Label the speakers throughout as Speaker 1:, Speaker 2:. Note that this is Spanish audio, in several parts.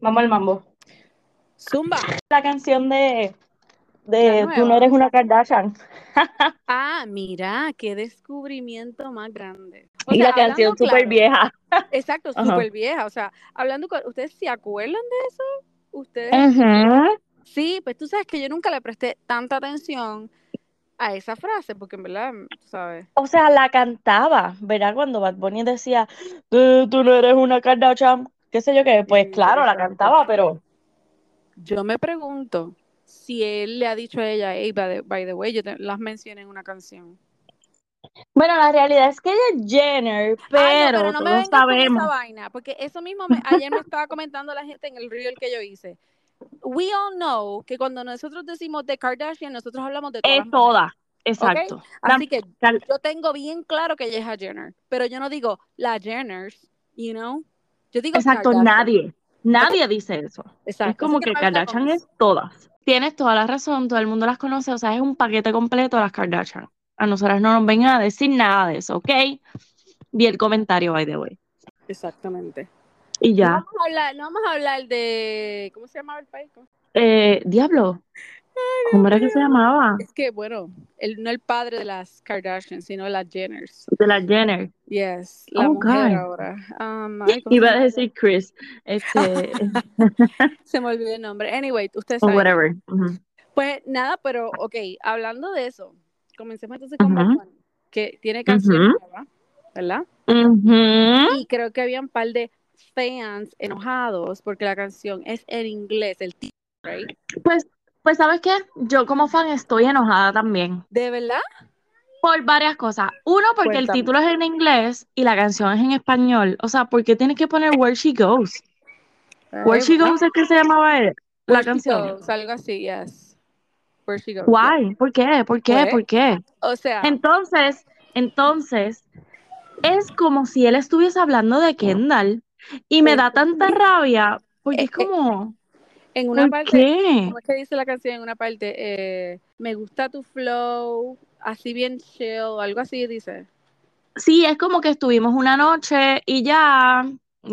Speaker 1: Vamos al mambo.
Speaker 2: Zumba.
Speaker 1: La canción de, de Tú no eres una Kardashian.
Speaker 2: Ah, mira, qué descubrimiento más grande. O
Speaker 1: y
Speaker 2: sea,
Speaker 1: la canción súper
Speaker 2: claro,
Speaker 1: vieja.
Speaker 2: Exacto, súper vieja. O sea, hablando con. ¿Ustedes se acuerdan de eso? ¿Ustedes? Sí, pues tú sabes que yo nunca le presté tanta atención a esa frase, porque en verdad, tú sabes.
Speaker 1: O sea, la cantaba, ¿verdad? Cuando Bad Bunny decía, "Eh, tú no eres una Kardashian, qué sé yo qué, pues claro, la cantaba, pero
Speaker 2: Yo me pregunto si él le ha dicho a ella, hey, by the, by the way, yo te- las mencioné en una canción.
Speaker 1: bueno, la realidad es que ella es Jenner,
Speaker 2: Ay, no,
Speaker 1: pero
Speaker 2: pero no me con esa
Speaker 1: sabemos,
Speaker 2: vaina, porque eso mismo me- ayer me estaba comentando la gente en el reel que yo hice. We all know que cuando nosotros decimos de Kardashian, nosotros hablamos de todas
Speaker 1: es toda, exacto.
Speaker 2: Así que yo tengo bien claro que ella es a Jenner, pero yo no digo la Jenners, you know? Yo digo
Speaker 1: Exacto,
Speaker 2: Kardashian.
Speaker 1: nadie, nadie dice eso. Es
Speaker 2: Exacto. Así
Speaker 1: como
Speaker 2: que no
Speaker 1: Kardashian es todas. Tienes toda la razón, todo el mundo las conoce, o sea, es un paquete completo las Kardashian. A nosotras no nos vengan a decir nada de eso, ¿ok? Vi el comentario, by the way.
Speaker 2: Exactamente.
Speaker 1: Y
Speaker 2: No
Speaker 1: ya.
Speaker 2: vamos a hablar, no vamos a hablar de ¿cómo se llamaba el país?
Speaker 1: Eh, diablo,
Speaker 2: Ay,
Speaker 1: ¿cómo era que se llamaba?
Speaker 2: Es que bueno, el, no el padre de las Kardashians, sino las Jenners.
Speaker 1: De la Jenner.
Speaker 2: Yes, la
Speaker 1: Oh,
Speaker 2: mujer
Speaker 1: God.
Speaker 2: ahora. Um, ay, ¿cómo se
Speaker 1: Iba a decir Chris, este,
Speaker 2: Se me olvidó el nombre. Anyway, ustedes
Speaker 1: o
Speaker 2: saben.
Speaker 1: whatever. Ujú,
Speaker 2: Pues nada, pero ok, hablando de eso, comencemos entonces con Bad
Speaker 1: ujú,
Speaker 2: Bunny, que tiene canciones
Speaker 1: ujú,
Speaker 2: nuevas, ¿verdad? Y creo que había un par de fans enojados porque la canción es en inglés, el título, right?
Speaker 1: Pues, pues, ¿sabes qué? Yo como fan estoy enojada también.
Speaker 2: ¿De verdad?
Speaker 1: Por varias cosas. Uno, porque el título es en inglés y la canción es en español. O sea, ¿por qué tienes que poner Where She Goes? Where She. Goes es que se llamaba el- la
Speaker 2: Where she
Speaker 1: canción.
Speaker 2: goes, algo así, yes. Where she goes.
Speaker 1: Why? ¿Por qué? ¿Por qué?
Speaker 2: Pues,
Speaker 1: ¿Por qué?
Speaker 2: o sea,
Speaker 1: Entonces, entonces, es como si él estuviese hablando de Kendall y me da tanta rabia porque es como,
Speaker 2: en una
Speaker 1: ¿por
Speaker 2: parte,
Speaker 1: qué?
Speaker 2: ¿cómo es que dice la canción en una parte? Eh, me gusta tu flow, así bien chill, o algo así dice.
Speaker 1: Sí, es como que estuvimos una noche y ya,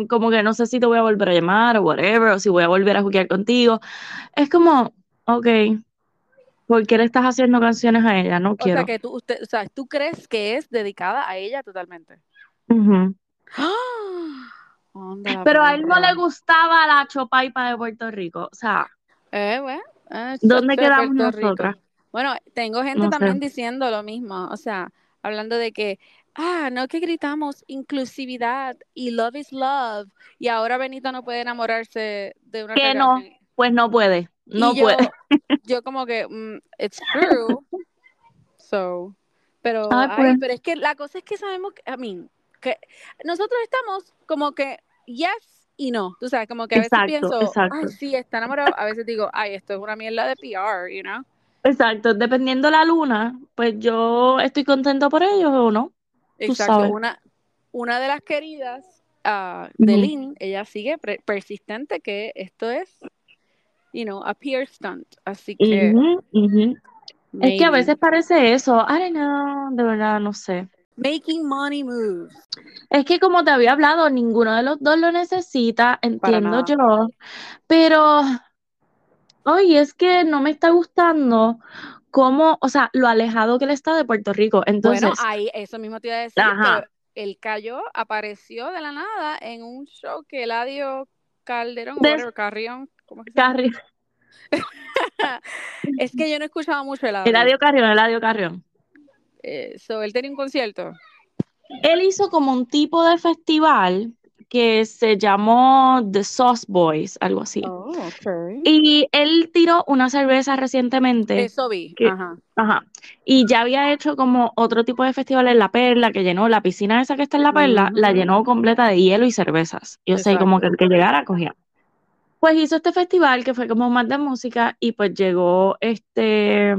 Speaker 1: como que no sé si te voy a volver a llamar o whatever, o si voy a volver a jugar contigo. Es como, ok, ¿por qué le estás haciendo canciones a ella? No
Speaker 2: O sea
Speaker 1: quiero.
Speaker 2: que tú, usted, o sea, tú crees que es dedicada a ella totalmente.
Speaker 1: Ujú.
Speaker 2: ¡Ah! Anda
Speaker 1: Pero a él no le gustaba la chopaipa de Puerto Rico. O sea,
Speaker 2: Eh, bueno, eh,
Speaker 1: ¿dónde quedamos nosotras?
Speaker 2: Bueno, tengo gente
Speaker 1: No sé.
Speaker 2: también diciendo lo mismo, o sea, hablando de que, ah, no que gritamos inclusividad y love is love, y ahora Benito no puede enamorarse de una
Speaker 1: Que no, pues no puede, no
Speaker 2: Y
Speaker 1: puede.
Speaker 2: yo como que, mm, it's true, so, pero,
Speaker 1: Ay,
Speaker 2: ay,
Speaker 1: pues.
Speaker 2: pero es que la cosa es que sabemos, que, I mean, que nosotros estamos como que, yes y no, tú sabes, como que a veces
Speaker 1: Exacto,
Speaker 2: pienso,
Speaker 1: exacto.
Speaker 2: ay, sí, está enamorado, a veces digo, ay, esto es una mierda de PR, you know?
Speaker 1: Exacto, dependiendo la luna, pues yo estoy contento por ellos o no,
Speaker 2: Exacto, una, una de las queridas ah, de
Speaker 1: Ujú.
Speaker 2: Lynn, ella sigue pre- persistente que esto es, you know, a peer stunt. Así que.
Speaker 1: Es que a veces parece eso, I don't know, de verdad no sé.
Speaker 2: Making money moves.
Speaker 1: Es que como te había hablado, ninguno de los dos lo necesita, entiendo yo, pero oye, es que no me está gustando cómo, o sea, lo alejado que él está de Puerto Rico.
Speaker 2: Bueno,
Speaker 1: Entonces,
Speaker 2: ahí, eso mismo te iba a decir,
Speaker 1: ajá,
Speaker 2: él cayó, apareció de la nada en un show que Eladio Calderón,
Speaker 1: de
Speaker 2: Carrión, ¿cómo es que se llama?
Speaker 1: Carri-
Speaker 2: Es que yo no he escuchado mucho Eladio.
Speaker 1: Eladio Carrión, Eladio Carrión.
Speaker 2: Eh, so, él tenía un concierto.
Speaker 1: Él hizo como un tipo de festival que se llamó The Sauce Boys, algo así.
Speaker 2: Oh, ok.
Speaker 1: Y él tiró una cerveza recientemente
Speaker 2: Eso vi,
Speaker 1: que,
Speaker 2: ajá.
Speaker 1: ajá, y ya había hecho como otro tipo de festival en La Perla, que llenó la piscina esa que está en La Perla, la
Speaker 2: Ujú,
Speaker 1: llenó completa de hielo y cervezas. Y o sea, y como que el que llegara cogía. Pues hizo este festival que fue como más de música y pues llegó este,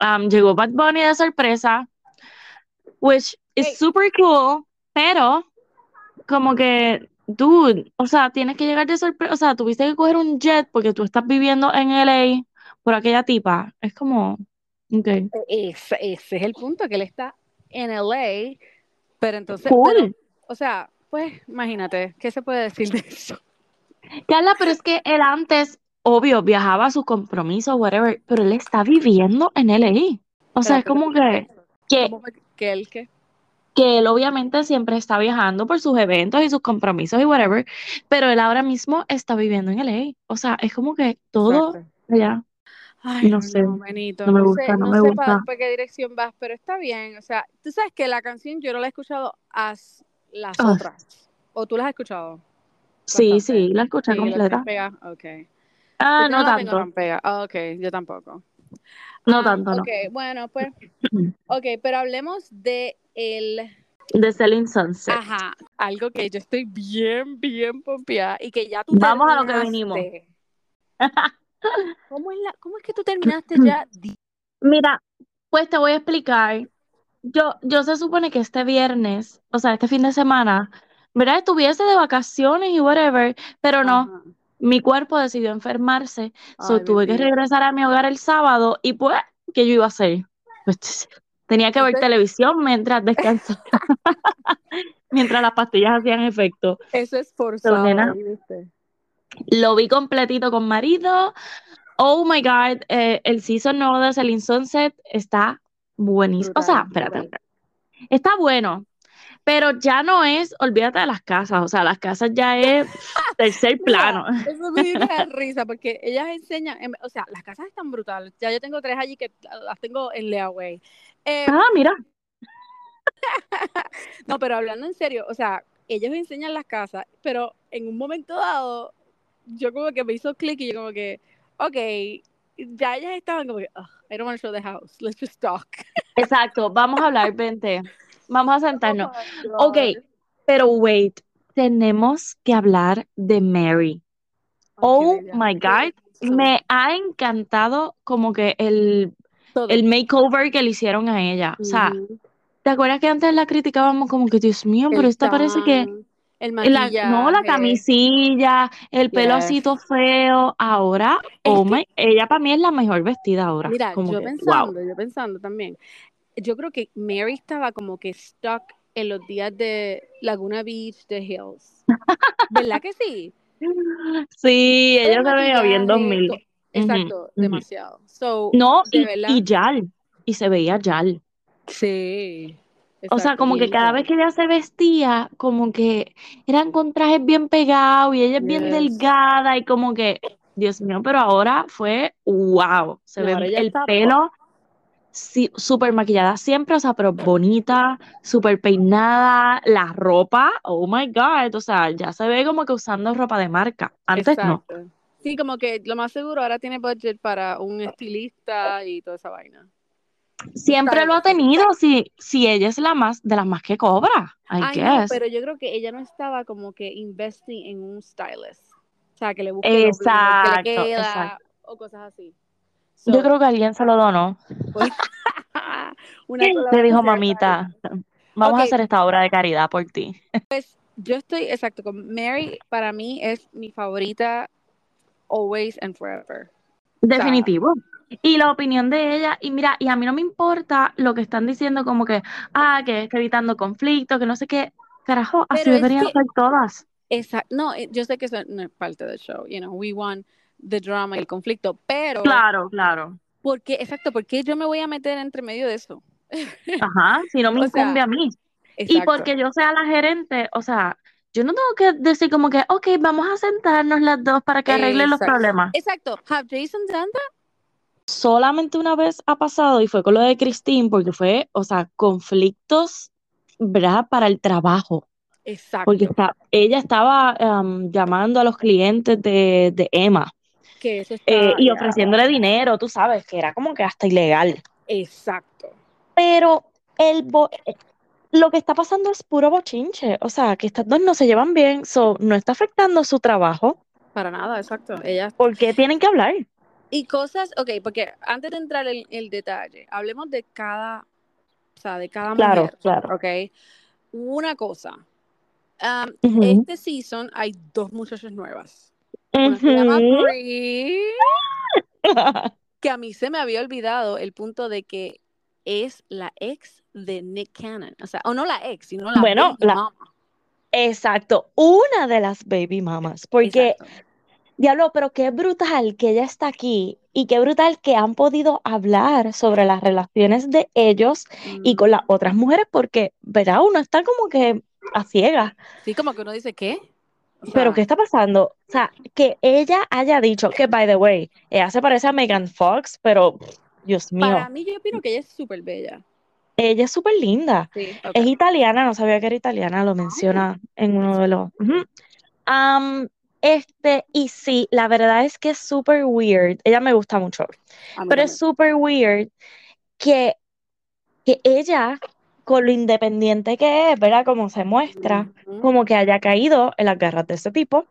Speaker 1: um, llegó Bad Bunny de sorpresa, which is
Speaker 2: Hey,
Speaker 1: super cool, pero como que, dude, o sea, tienes que llegar de sorpresa, o sea, tuviste que coger un jet porque tú estás viviendo en LA por aquella tipa. Es como, ok,
Speaker 2: ese, ese es el punto, que él está en LA, pero entonces, pero,
Speaker 1: cool.
Speaker 2: o sea, pues imagínate, ¿qué se puede decir de eso?
Speaker 1: Carla, pero es que él antes, obvio, viajaba a sus compromisos, whatever, pero él está viviendo en LA. O sea, es como que, que,
Speaker 2: ¿Cómo fue que él qué?
Speaker 1: que él obviamente siempre está viajando por sus eventos y sus compromisos y whatever, pero él ahora mismo está viviendo en LA. O sea, es como que todo
Speaker 2: Exacto.
Speaker 1: allá.
Speaker 2: Ay,
Speaker 1: No
Speaker 2: no,
Speaker 1: sé,
Speaker 2: no, Benito,
Speaker 1: no me
Speaker 2: no
Speaker 1: gusta,
Speaker 2: sé,
Speaker 1: no me
Speaker 2: sé
Speaker 1: gusta.
Speaker 2: para qué dirección vas, pero está bien. O sea, tú sabes que la canción yo no la he escuchado a las
Speaker 1: Ah,
Speaker 2: otras. ¿O tú las has escuchado?
Speaker 1: sí, sí, la escuché
Speaker 2: Sí, la
Speaker 1: completa.
Speaker 2: pegada. Ok.
Speaker 1: Ah, no
Speaker 2: no la tengo
Speaker 1: tanto.
Speaker 2: Ah, ok, yo tampoco.
Speaker 1: no
Speaker 2: Am,
Speaker 1: tanto, no.
Speaker 2: ok, bueno, pues, ok, pero hablemos de el,
Speaker 1: The Selling Sunset.
Speaker 2: ajá, algo que yo estoy bien, bien pompeada y que ya tú
Speaker 1: Vamos a lo que venimos.
Speaker 2: ¿Cómo es, la, ¿Cómo es que tú terminaste ya?
Speaker 1: Mira, pues te voy a explicar. Yo, yo se supone que este viernes, o sea, este fin de semana, ¿verdad? Estuviese de vacaciones y whatever, pero no. Mi cuerpo decidió enfermarse, so
Speaker 2: Ay,
Speaker 1: tuve que regresar a mi hogar el sábado y pues, ¿qué yo iba a hacer? Pues, tenía que ver televisión mientras descansaba, mientras las pastillas hacían efecto.
Speaker 2: Eso es
Speaker 1: So,
Speaker 2: forzado,
Speaker 1: lo vi completito con marido. Oh my God, eh, el season nuevo de Selling Sunset está buenísimo. O sea, espérate, espérate. Está bueno, pero ya no es, olvídate de las casas, o sea, las casas ya es tercer
Speaker 2: Mira,
Speaker 1: plano.
Speaker 2: eso me dio una risa porque ellas enseñan, em, o sea, las casas están brutales. Ya yo tengo tres allí que las tengo en layaway. Eh,
Speaker 1: Ah, mira,
Speaker 2: no, pero hablando en serio, o sea, ellos enseñan las casas, pero en un momento dado, yo como que me hizo clic y yo como que, ok, ya ellas estaban como que, "Ugh, I don't want to show the house, let's just talk.
Speaker 1: exacto, vamos a hablar, vente, vamos a sentarnos. Ok, pero wait, tenemos que hablar de Mary. Oh my God, me ha encantado como que el,
Speaker 2: Todo.
Speaker 1: el makeover que le hicieron a ella. O sea. ¿te acuerdas que antes la criticábamos como que, Dios mío, pero esta parece que
Speaker 2: el
Speaker 1: La, no, la camisilla, el pelo
Speaker 2: Yes.
Speaker 1: feo. Ahora, oh my, ella para mí es la mejor vestida ahora.
Speaker 2: mira,
Speaker 1: Como
Speaker 2: yo
Speaker 1: que, wow.
Speaker 2: pensando, yo pensando también, yo creo que Mary estaba como que stuck en los días de Laguna Beach, de Hills. ¿Verdad que sí?
Speaker 1: Sí,
Speaker 2: El
Speaker 1: ella se veía bien
Speaker 2: maquillaje,
Speaker 1: 2000.
Speaker 2: to-
Speaker 1: Ujú,
Speaker 2: exacto, demasiado. So,
Speaker 1: No,
Speaker 2: de
Speaker 1: y,
Speaker 2: verdad,
Speaker 1: y Yal, y se veía Yal.
Speaker 2: sí,
Speaker 1: O sea, como que cada vez que ella se vestía, como que eran con trajes bien pegados y ella es bien delgada y como que, Dios mío, pero ahora fue wow. Se
Speaker 2: No,
Speaker 1: ve el pelo sí, súper maquillada siempre, o sea, pero bonita, súper peinada, la ropa, oh my God, o sea, ya se ve como que usando ropa de marca. Antes no.
Speaker 2: Sí, como que lo más seguro ahora tiene budget para un estilista y toda esa vaina.
Speaker 1: Siempre lo ha tenido, si, si ella es la más, de las más que cobra, I
Speaker 2: Ay, no,
Speaker 1: guess.
Speaker 2: pero yo creo que ella no estaba como que investing en un stylist. O sea, que le busque lo, lo mejor que le
Speaker 1: Exacto,
Speaker 2: queda
Speaker 1: exacto.
Speaker 2: o cosas así.
Speaker 1: Yo creo que alguien se lo donó.
Speaker 2: pues, una
Speaker 1: Le dijo, mamita, vamos a hacer esta obra de caridad por ti.
Speaker 2: yo estoy, exacto, con Mary, para mí es mi favorita always and forever. O sea,
Speaker 1: Definitivo. Y la opinión de ella, y mira, y a mí no me importa lo que están diciendo como que, ah, que está evitando conflictos, que no sé qué. Carajo, así deberían ser todas.
Speaker 2: exacto, no, eh, yo sé que eso no es parte del show, you know, we want the drama y el conflicto, pero,
Speaker 1: Claro, claro.
Speaker 2: ¿por qué, exacto, por qué yo me voy a meter entre medio de eso?
Speaker 1: Ajá, si no me
Speaker 2: O
Speaker 1: incumbe
Speaker 2: sea,
Speaker 1: a mí. Y porque yo sea la gerente, o sea, yo no tengo que decir como que, ok, vamos a sentarnos las dos para que arreglen los problemas.
Speaker 2: Exacto. Have Jason done that?
Speaker 1: Solamente una vez ha pasado y fue con lo de Christine, porque fue, o sea, conflictos, ¿verdad? Para el trabajo. Porque
Speaker 2: Exacto.
Speaker 1: está, ella estaba um, llamando a los clientes de, de Emma
Speaker 2: Que eso
Speaker 1: eh, y ofreciéndole dinero, tú sabes, que era como que hasta ilegal.
Speaker 2: Exacto.
Speaker 1: Pero el bo- eh, lo que está pasando es puro bochinche, o sea, que estas dos no se llevan bien, so, no está afectando su trabajo.
Speaker 2: Para nada, exacto. Ella.
Speaker 1: ¿Por qué tienen que hablar?
Speaker 2: Y cosas, ok, porque antes de entrar en el detalle, hablemos de cada, o sea, de cada
Speaker 1: Claro,
Speaker 2: mujer,
Speaker 1: claro.
Speaker 2: ok. Una cosa. um,
Speaker 1: Ujú.
Speaker 2: Este season hay dos muchachas nuevas. Una se llama
Speaker 1: Ujú.
Speaker 2: Brie, que a mí se me había olvidado el punto de que es la ex de Nick Cannon. O sea, o no la ex, sino la
Speaker 1: Bueno,
Speaker 2: baby
Speaker 1: la-
Speaker 2: mama.
Speaker 1: Exacto, una de las baby mamas, porque
Speaker 2: Exacto.
Speaker 1: Diablo, pero qué brutal que ella está aquí y qué brutal que han podido hablar sobre las relaciones de ellos y con
Speaker 2: Mm,
Speaker 1: las otras mujeres, porque, ¿verdad? Uno está como que a ciegas.
Speaker 2: Sí, como que uno dice, ¿qué? O
Speaker 1: Pero, ¿qué está pasando? O sea, que ella haya dicho que, by the way, ella se parece a Megan Fox, pero, Dios
Speaker 2: para
Speaker 1: mío,
Speaker 2: mí yo opino que ella es súper bella.
Speaker 1: ella es súper linda.
Speaker 2: Sí.
Speaker 1: Es italiana, no sabía que era italiana, lo
Speaker 2: Ah,
Speaker 1: menciona en uno de los... Este, y sí, la verdad es que es súper weird. Ella me gusta mucho, pero es súper weird que, que ella, con lo independiente que es, ¿verdad? Como se muestra, como que haya caído en las garras de ese tipo.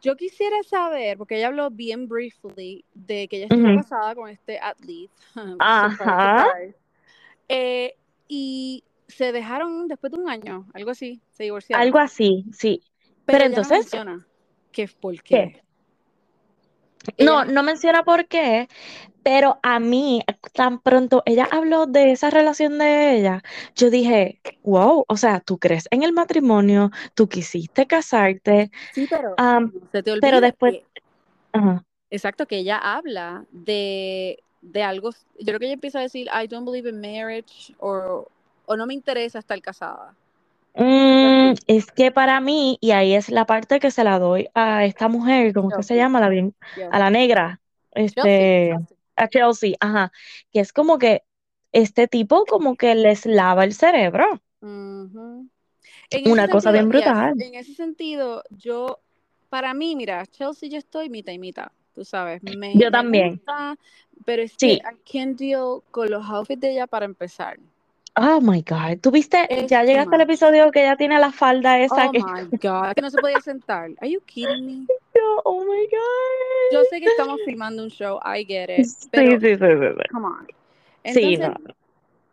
Speaker 2: Yo quisiera saber, porque ella habló bien briefly de que ella estuvo casada con este athlete. surprise,
Speaker 1: Ajá.
Speaker 2: Eh, y se dejaron después de un año, algo así, se divorciaron.
Speaker 1: algo así, sí.
Speaker 2: Pero,
Speaker 1: Pero
Speaker 2: ella no
Speaker 1: entonces,
Speaker 2: menciona que es por
Speaker 1: ¿qué? no-
Speaker 2: no
Speaker 1: menciona por qué, pero a mí, tan pronto ella habló de esa relación de ella, yo dije, wow, o sea, tú crees en el matrimonio, tú quisiste casarte,
Speaker 2: Sí, pero se te
Speaker 1: pero
Speaker 2: olvida
Speaker 1: después,
Speaker 2: que,
Speaker 1: ajá,
Speaker 2: exacto, que ella habla de, de algo, yo creo que ella empieza a decir, I don't believe in marriage, o, o no me interesa estar casada.
Speaker 1: mm, es que para mí, y ahí es la parte que se la doy a esta mujer, ¿cómo que se llama? La bien, a la negra, este. A Chelsea, ajá, que es como que este tipo como que les lava el cerebro, una cosa
Speaker 2: sentido,
Speaker 1: bien
Speaker 2: yes,
Speaker 1: brutal.
Speaker 2: en ese sentido, yo, para mí, mira, Chelsea yo estoy mitad y mitad, tú sabes, me,
Speaker 1: Yo
Speaker 2: me
Speaker 1: también,
Speaker 2: gusta, pero es
Speaker 1: sí.
Speaker 2: que I can't deal con los outfits de ella para empezar.
Speaker 1: Oh my God. ¿Tú viste?
Speaker 2: Es
Speaker 1: Ya
Speaker 2: too
Speaker 1: llegaste al episodio que ella tiene la falda esa
Speaker 2: Oh
Speaker 1: que
Speaker 2: my God, que no se podía sentar. Are you kidding me?
Speaker 1: Yo, oh my
Speaker 2: Yo
Speaker 1: God.
Speaker 2: sé que estamos filmando un show, I get it,
Speaker 1: Sí,
Speaker 2: pero
Speaker 1: sí, sí, sí, sí.
Speaker 2: come on.
Speaker 1: Sí,
Speaker 2: Entonces,
Speaker 1: no.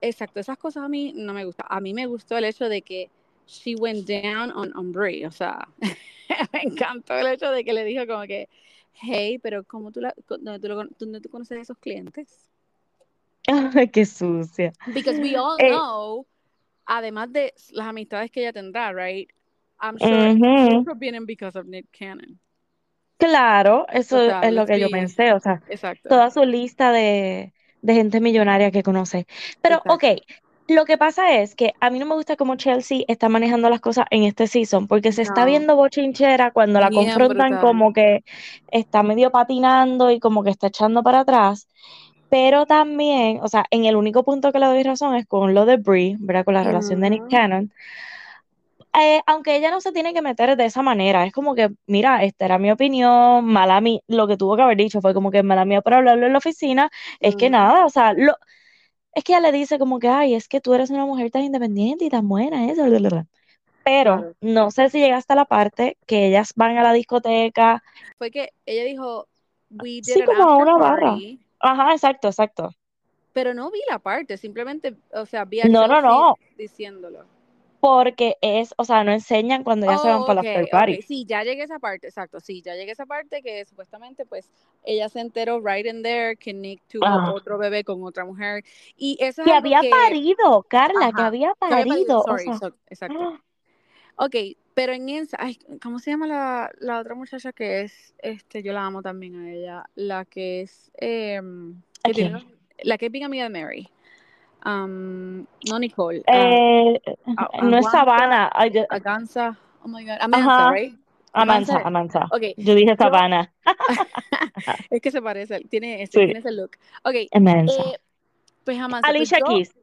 Speaker 2: exacto, esas cosas a mí no me gustan. A mí me gustó el hecho de que she went down on, on Brie, o sea, me encantó el hecho de que le dijo como que, hey, pero ¿cómo tú, la, dónde tú, lo- dónde tú conoces a esos clientes?
Speaker 1: Qué sucia.
Speaker 2: Because we all
Speaker 1: Eh,
Speaker 2: know, además de las amistades que ella tendrá, right? I'm sure
Speaker 1: ujú.
Speaker 2: muchos vienen because of Nick Cannon.
Speaker 1: Claro,
Speaker 2: O
Speaker 1: eso
Speaker 2: sea,
Speaker 1: es lo que yo pensé, o sea,
Speaker 2: exacto,
Speaker 1: toda su lista de, de gente millonaria que conoce. Pero, ok,
Speaker 2: exacto.
Speaker 1: lo que pasa es que a mí no me gusta cómo Chelsea está manejando las cosas en este season, porque se está viendo bochinchera cuando la
Speaker 2: bien
Speaker 1: confrontan
Speaker 2: brutal.
Speaker 1: como que está medio patinando y como que está echando para atrás. Pero también, o sea, en el único punto que le doy razón es con lo de Brie, ¿verdad? Con la relación de Nick. Cannon. Eh, aunque ella no se tiene que meter de esa manera, es como que, mira, esta era mi opinión, mala mía, lo que tuvo que haber dicho fue como que mala mía por hablarlo en la oficina, es que
Speaker 2: Ujú.
Speaker 1: nada, o sea, lo, es que ella le dice como que, ay, es que tú eres una mujer tan independiente y tan buena, eso. Pero no sé si llega hasta la parte que ellas van a la discoteca,
Speaker 2: Fue que ella dijo, we did
Speaker 1: sí, como a una barra. Ajá, exacto, exacto.
Speaker 2: pero no vi la parte, simplemente, o sea, vi a
Speaker 1: No, no, no,
Speaker 2: diciéndolo.
Speaker 1: Porque es, o sea, no enseñan cuando ya se van para la after party.
Speaker 2: sí, ya llegué a esa parte, exacto, sí, ya llegué a esa parte que supuestamente, pues, ella se enteró right in there que Nick tuvo otro bebé con otra mujer, y eso es
Speaker 1: que había
Speaker 2: que,
Speaker 1: parido, Carla, que había
Speaker 2: que había pedido,
Speaker 1: parido, o
Speaker 2: sorry,
Speaker 1: sea,
Speaker 2: so- exacto.
Speaker 1: ¡ah!
Speaker 2: Ok, pero en esa, ay, ¿cómo se llama la, la otra muchacha que es, este, yo la amo también a ella, la que es, em,
Speaker 1: ¿a
Speaker 2: que tiene, la que es bien amiga de Mary, um, no Nicole, ah,
Speaker 1: Eh, no es yo-
Speaker 2: Aganza, oh my god, Amanza, right?
Speaker 1: Amanza,
Speaker 2: Amanza,
Speaker 1: Amanza.
Speaker 2: ok,
Speaker 1: Yo dije Sabana,
Speaker 2: es que se parece, tiene ese,
Speaker 1: sí,
Speaker 2: tiene ese look. Ok,
Speaker 1: Amanza.
Speaker 2: eh, pues Amanza, pues
Speaker 1: Alicia
Speaker 2: yo,
Speaker 1: Keys,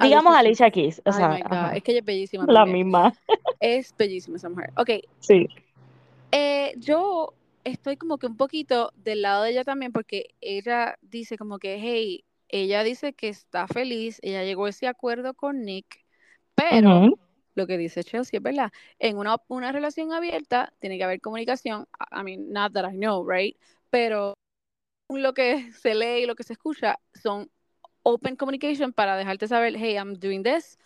Speaker 1: digamos
Speaker 2: Alicia Keys,
Speaker 1: o sea,
Speaker 2: es que ella es bellísima
Speaker 1: la
Speaker 2: también,
Speaker 1: misma,
Speaker 2: es bellísima esa mujer. Ok,
Speaker 1: sí.
Speaker 2: Eh, yo estoy como que un poquito del lado de ella también porque ella dice como que, hey, ella dice que está feliz, ella llegó a ese acuerdo con Nick, pero lo que dice Chelsea es verdad, en una, una relación abierta tiene que haber comunicación, I mean, not that I know, right? Pero lo que se lee y lo que se escucha son open communication para dejarte saber, hey, I'm doing this,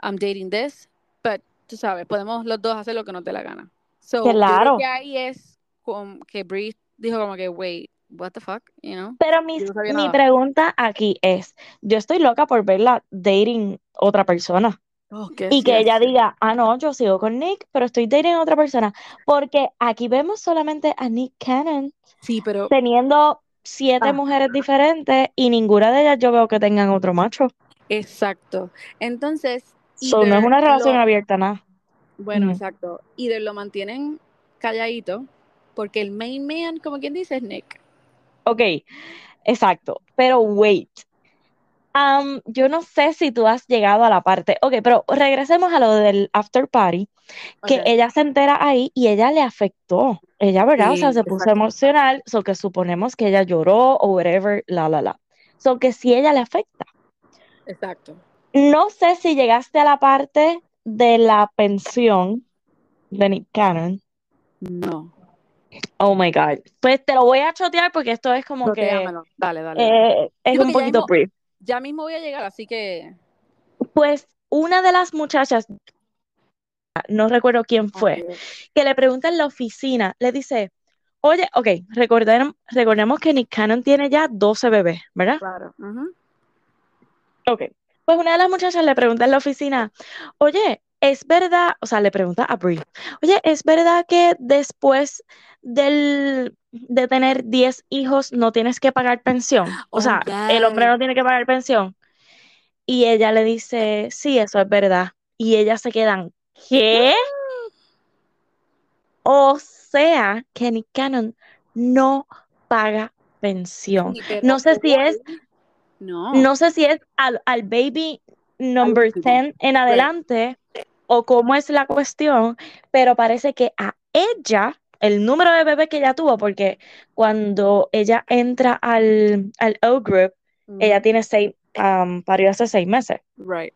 Speaker 2: I'm dating this, but tú sabes, podemos los dos hacer lo que nos dé la gana. So,
Speaker 1: Claro,
Speaker 2: que ahí es con, que Brie dijo como que, wait, what the fuck, you know?
Speaker 1: pero mis,
Speaker 2: no
Speaker 1: mi
Speaker 2: nada.
Speaker 1: pregunta aquí es, yo estoy loca por verla dating otra persona.
Speaker 2: Oh,
Speaker 1: y que ella diga, ah, no, yo sigo con Nick, pero estoy dating a otra persona. Porque aquí vemos solamente a Nick Cannon
Speaker 2: Sí, pero
Speaker 1: teniendo siete
Speaker 2: Ah.
Speaker 1: mujeres diferentes y ninguna de ellas yo veo que tengan otro macho.
Speaker 2: exacto. Entonces,
Speaker 1: So, no es una relación
Speaker 2: lo-
Speaker 1: abierta, nada.
Speaker 2: bueno,
Speaker 1: Ujú.
Speaker 2: exacto. Y de lo mantienen calladito, porque el main man, como quien dice, es Nick.
Speaker 1: Ok, exacto. Pero wait. Am, yo no sé si tú has llegado a la parte. Ok, pero regresemos a lo del after party, que ella se entera ahí y ella le afectó. Ella, ¿verdad? O sea, se puso emocional, so que suponemos que ella lloró o whatever, la, la, la. So que sí ella le afecta.
Speaker 2: Exacto.
Speaker 1: No sé si llegaste a la parte de la pensión de Nick Cannon.
Speaker 2: No.
Speaker 1: Oh my God. Pues te lo voy a chotear porque esto es como que.
Speaker 2: Dale, dale. dale.
Speaker 1: eh, es un
Speaker 2: ya
Speaker 1: poquito
Speaker 2: mismo-
Speaker 1: brief.
Speaker 2: Ya mismo voy a llegar, así que.
Speaker 1: Pues una de las muchachas, no recuerdo quién fue, que le pregunta en la oficina, le dice, oye, ok, recordemos, recordemos que Nick Cannon tiene ya 12 bebés, ¿verdad?
Speaker 2: Claro. ujú.
Speaker 1: Ok. Pues una de las muchachas le pregunta en la oficina, oye, ¿es verdad? O sea, le pregunta a Brie, oye, ¿es verdad que después del, de tener 10 hijos no tienes que pagar pensión? O
Speaker 2: Oh,
Speaker 1: sea, el hombre no tiene que pagar pensión. Y ella le dice, sí, eso es verdad. Y ellas se quedan, ¿qué? O sea, que Nick Cannon no paga pensión. No sé si es,
Speaker 2: No.
Speaker 1: no sé si es al, al baby number
Speaker 2: último.
Speaker 1: 10 en adelante o cómo es la cuestión, pero parece que a ella, el número de bebés que ella tuvo, porque cuando ella entra al, al O Group, ella tiene seis, um, parió hace seis meses.
Speaker 2: Right.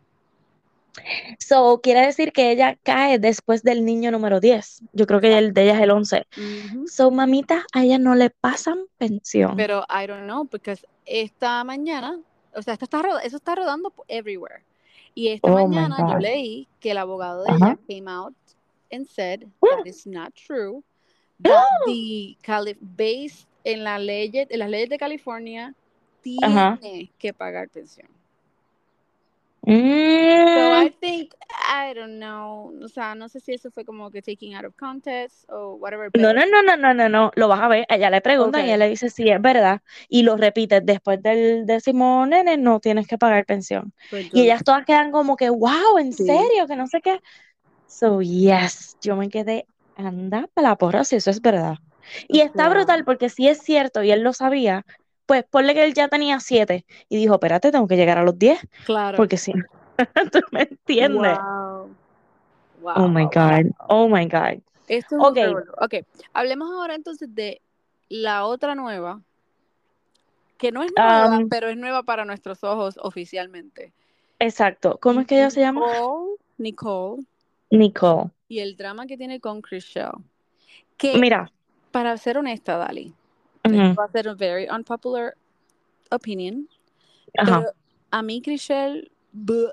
Speaker 1: So, quiere decir que ella cae después del niño número 10. Yo creo que el de ella es el 11.
Speaker 2: Ujú.
Speaker 1: So, mamita, a ella no le pasan pensión.
Speaker 2: Pero I don't know, porque esta mañana, o sea, esto está eso está rodando everywhere. Y esta
Speaker 1: Oh
Speaker 2: mañana yo leí que el abogado de ella came out and said that is not true. That the Cali based en la ley, en las leyes de California tiene que pagar pensión. So
Speaker 1: Mm,
Speaker 2: I think, I don't know, o sea, no sé si eso fue como que taking out of context o whatever.
Speaker 1: no, no, no, no, no, no, no. Lo vas a ver. Ella le pregunta y
Speaker 2: Ok.
Speaker 1: ella le dice sí, es verdad. Y lo repite. Después del décimo nene, no tienes que pagar pensión.
Speaker 2: pues
Speaker 1: Y ellas todas quedan como que, wow, ¿en
Speaker 2: Sí.
Speaker 1: serio? Que no sé qué. So, yes, yo me quedé, anda para la porra si eso es verdad. Y está brutal porque si es cierto y él lo sabía, pues ponle que él ya tenía siete y dijo, espérate, tengo que llegar a los diez
Speaker 2: Claro.
Speaker 1: porque si no, tú me entiendes.
Speaker 2: Wow. Wow,
Speaker 1: Oh my
Speaker 2: wow,
Speaker 1: God,
Speaker 2: wow.
Speaker 1: oh my God.
Speaker 2: Esto es
Speaker 1: Ok.
Speaker 2: hablemos ahora entonces de la otra nueva, que no es nueva,
Speaker 1: Um,
Speaker 2: pero es nueva para nuestros ojos oficialmente.
Speaker 1: Exacto. ¿Cómo es que ella se llama?
Speaker 2: Nicole, Nicole y el drama que tiene con Chriselle. Que,
Speaker 1: Mira,
Speaker 2: para ser honesta, Dali, va a ser a very unpopular opinion,
Speaker 1: ajá.
Speaker 2: pero a mí Chriselle, bleh,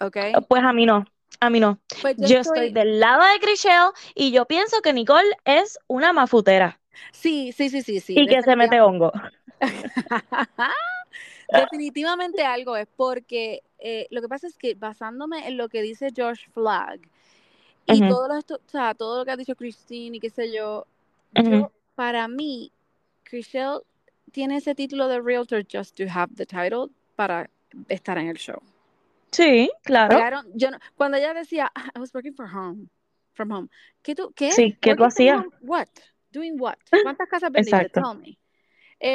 Speaker 2: ok,
Speaker 1: Pues a mí no, a mí no.
Speaker 2: pues
Speaker 1: Yo estoy del lado de Chriselle y yo pienso que Nicole es una mafutera
Speaker 2: Sí, sí, sí, sí, sí.
Speaker 1: y que se mete hongo.
Speaker 2: Definitivamente algo es porque eh, lo que pasa es que basándome en lo que dice Josh Flagg y todo, lo, esto- o sea, todo lo que ha dicho Christine y qué sé yo, para mí, Chriselle tiene ese título de Realtor just to have the title para estar en el show.
Speaker 1: Sí, claro.
Speaker 2: Yo no- cuando ella decía, "Ah, I was working for home, from home, ¿qué tú, qué?
Speaker 1: Sí, ¿qué tú
Speaker 2: from
Speaker 1: hacías?
Speaker 2: What? Doing what? ¿Cuántas casas vendiste?
Speaker 1: Exacto.
Speaker 2: Tell me.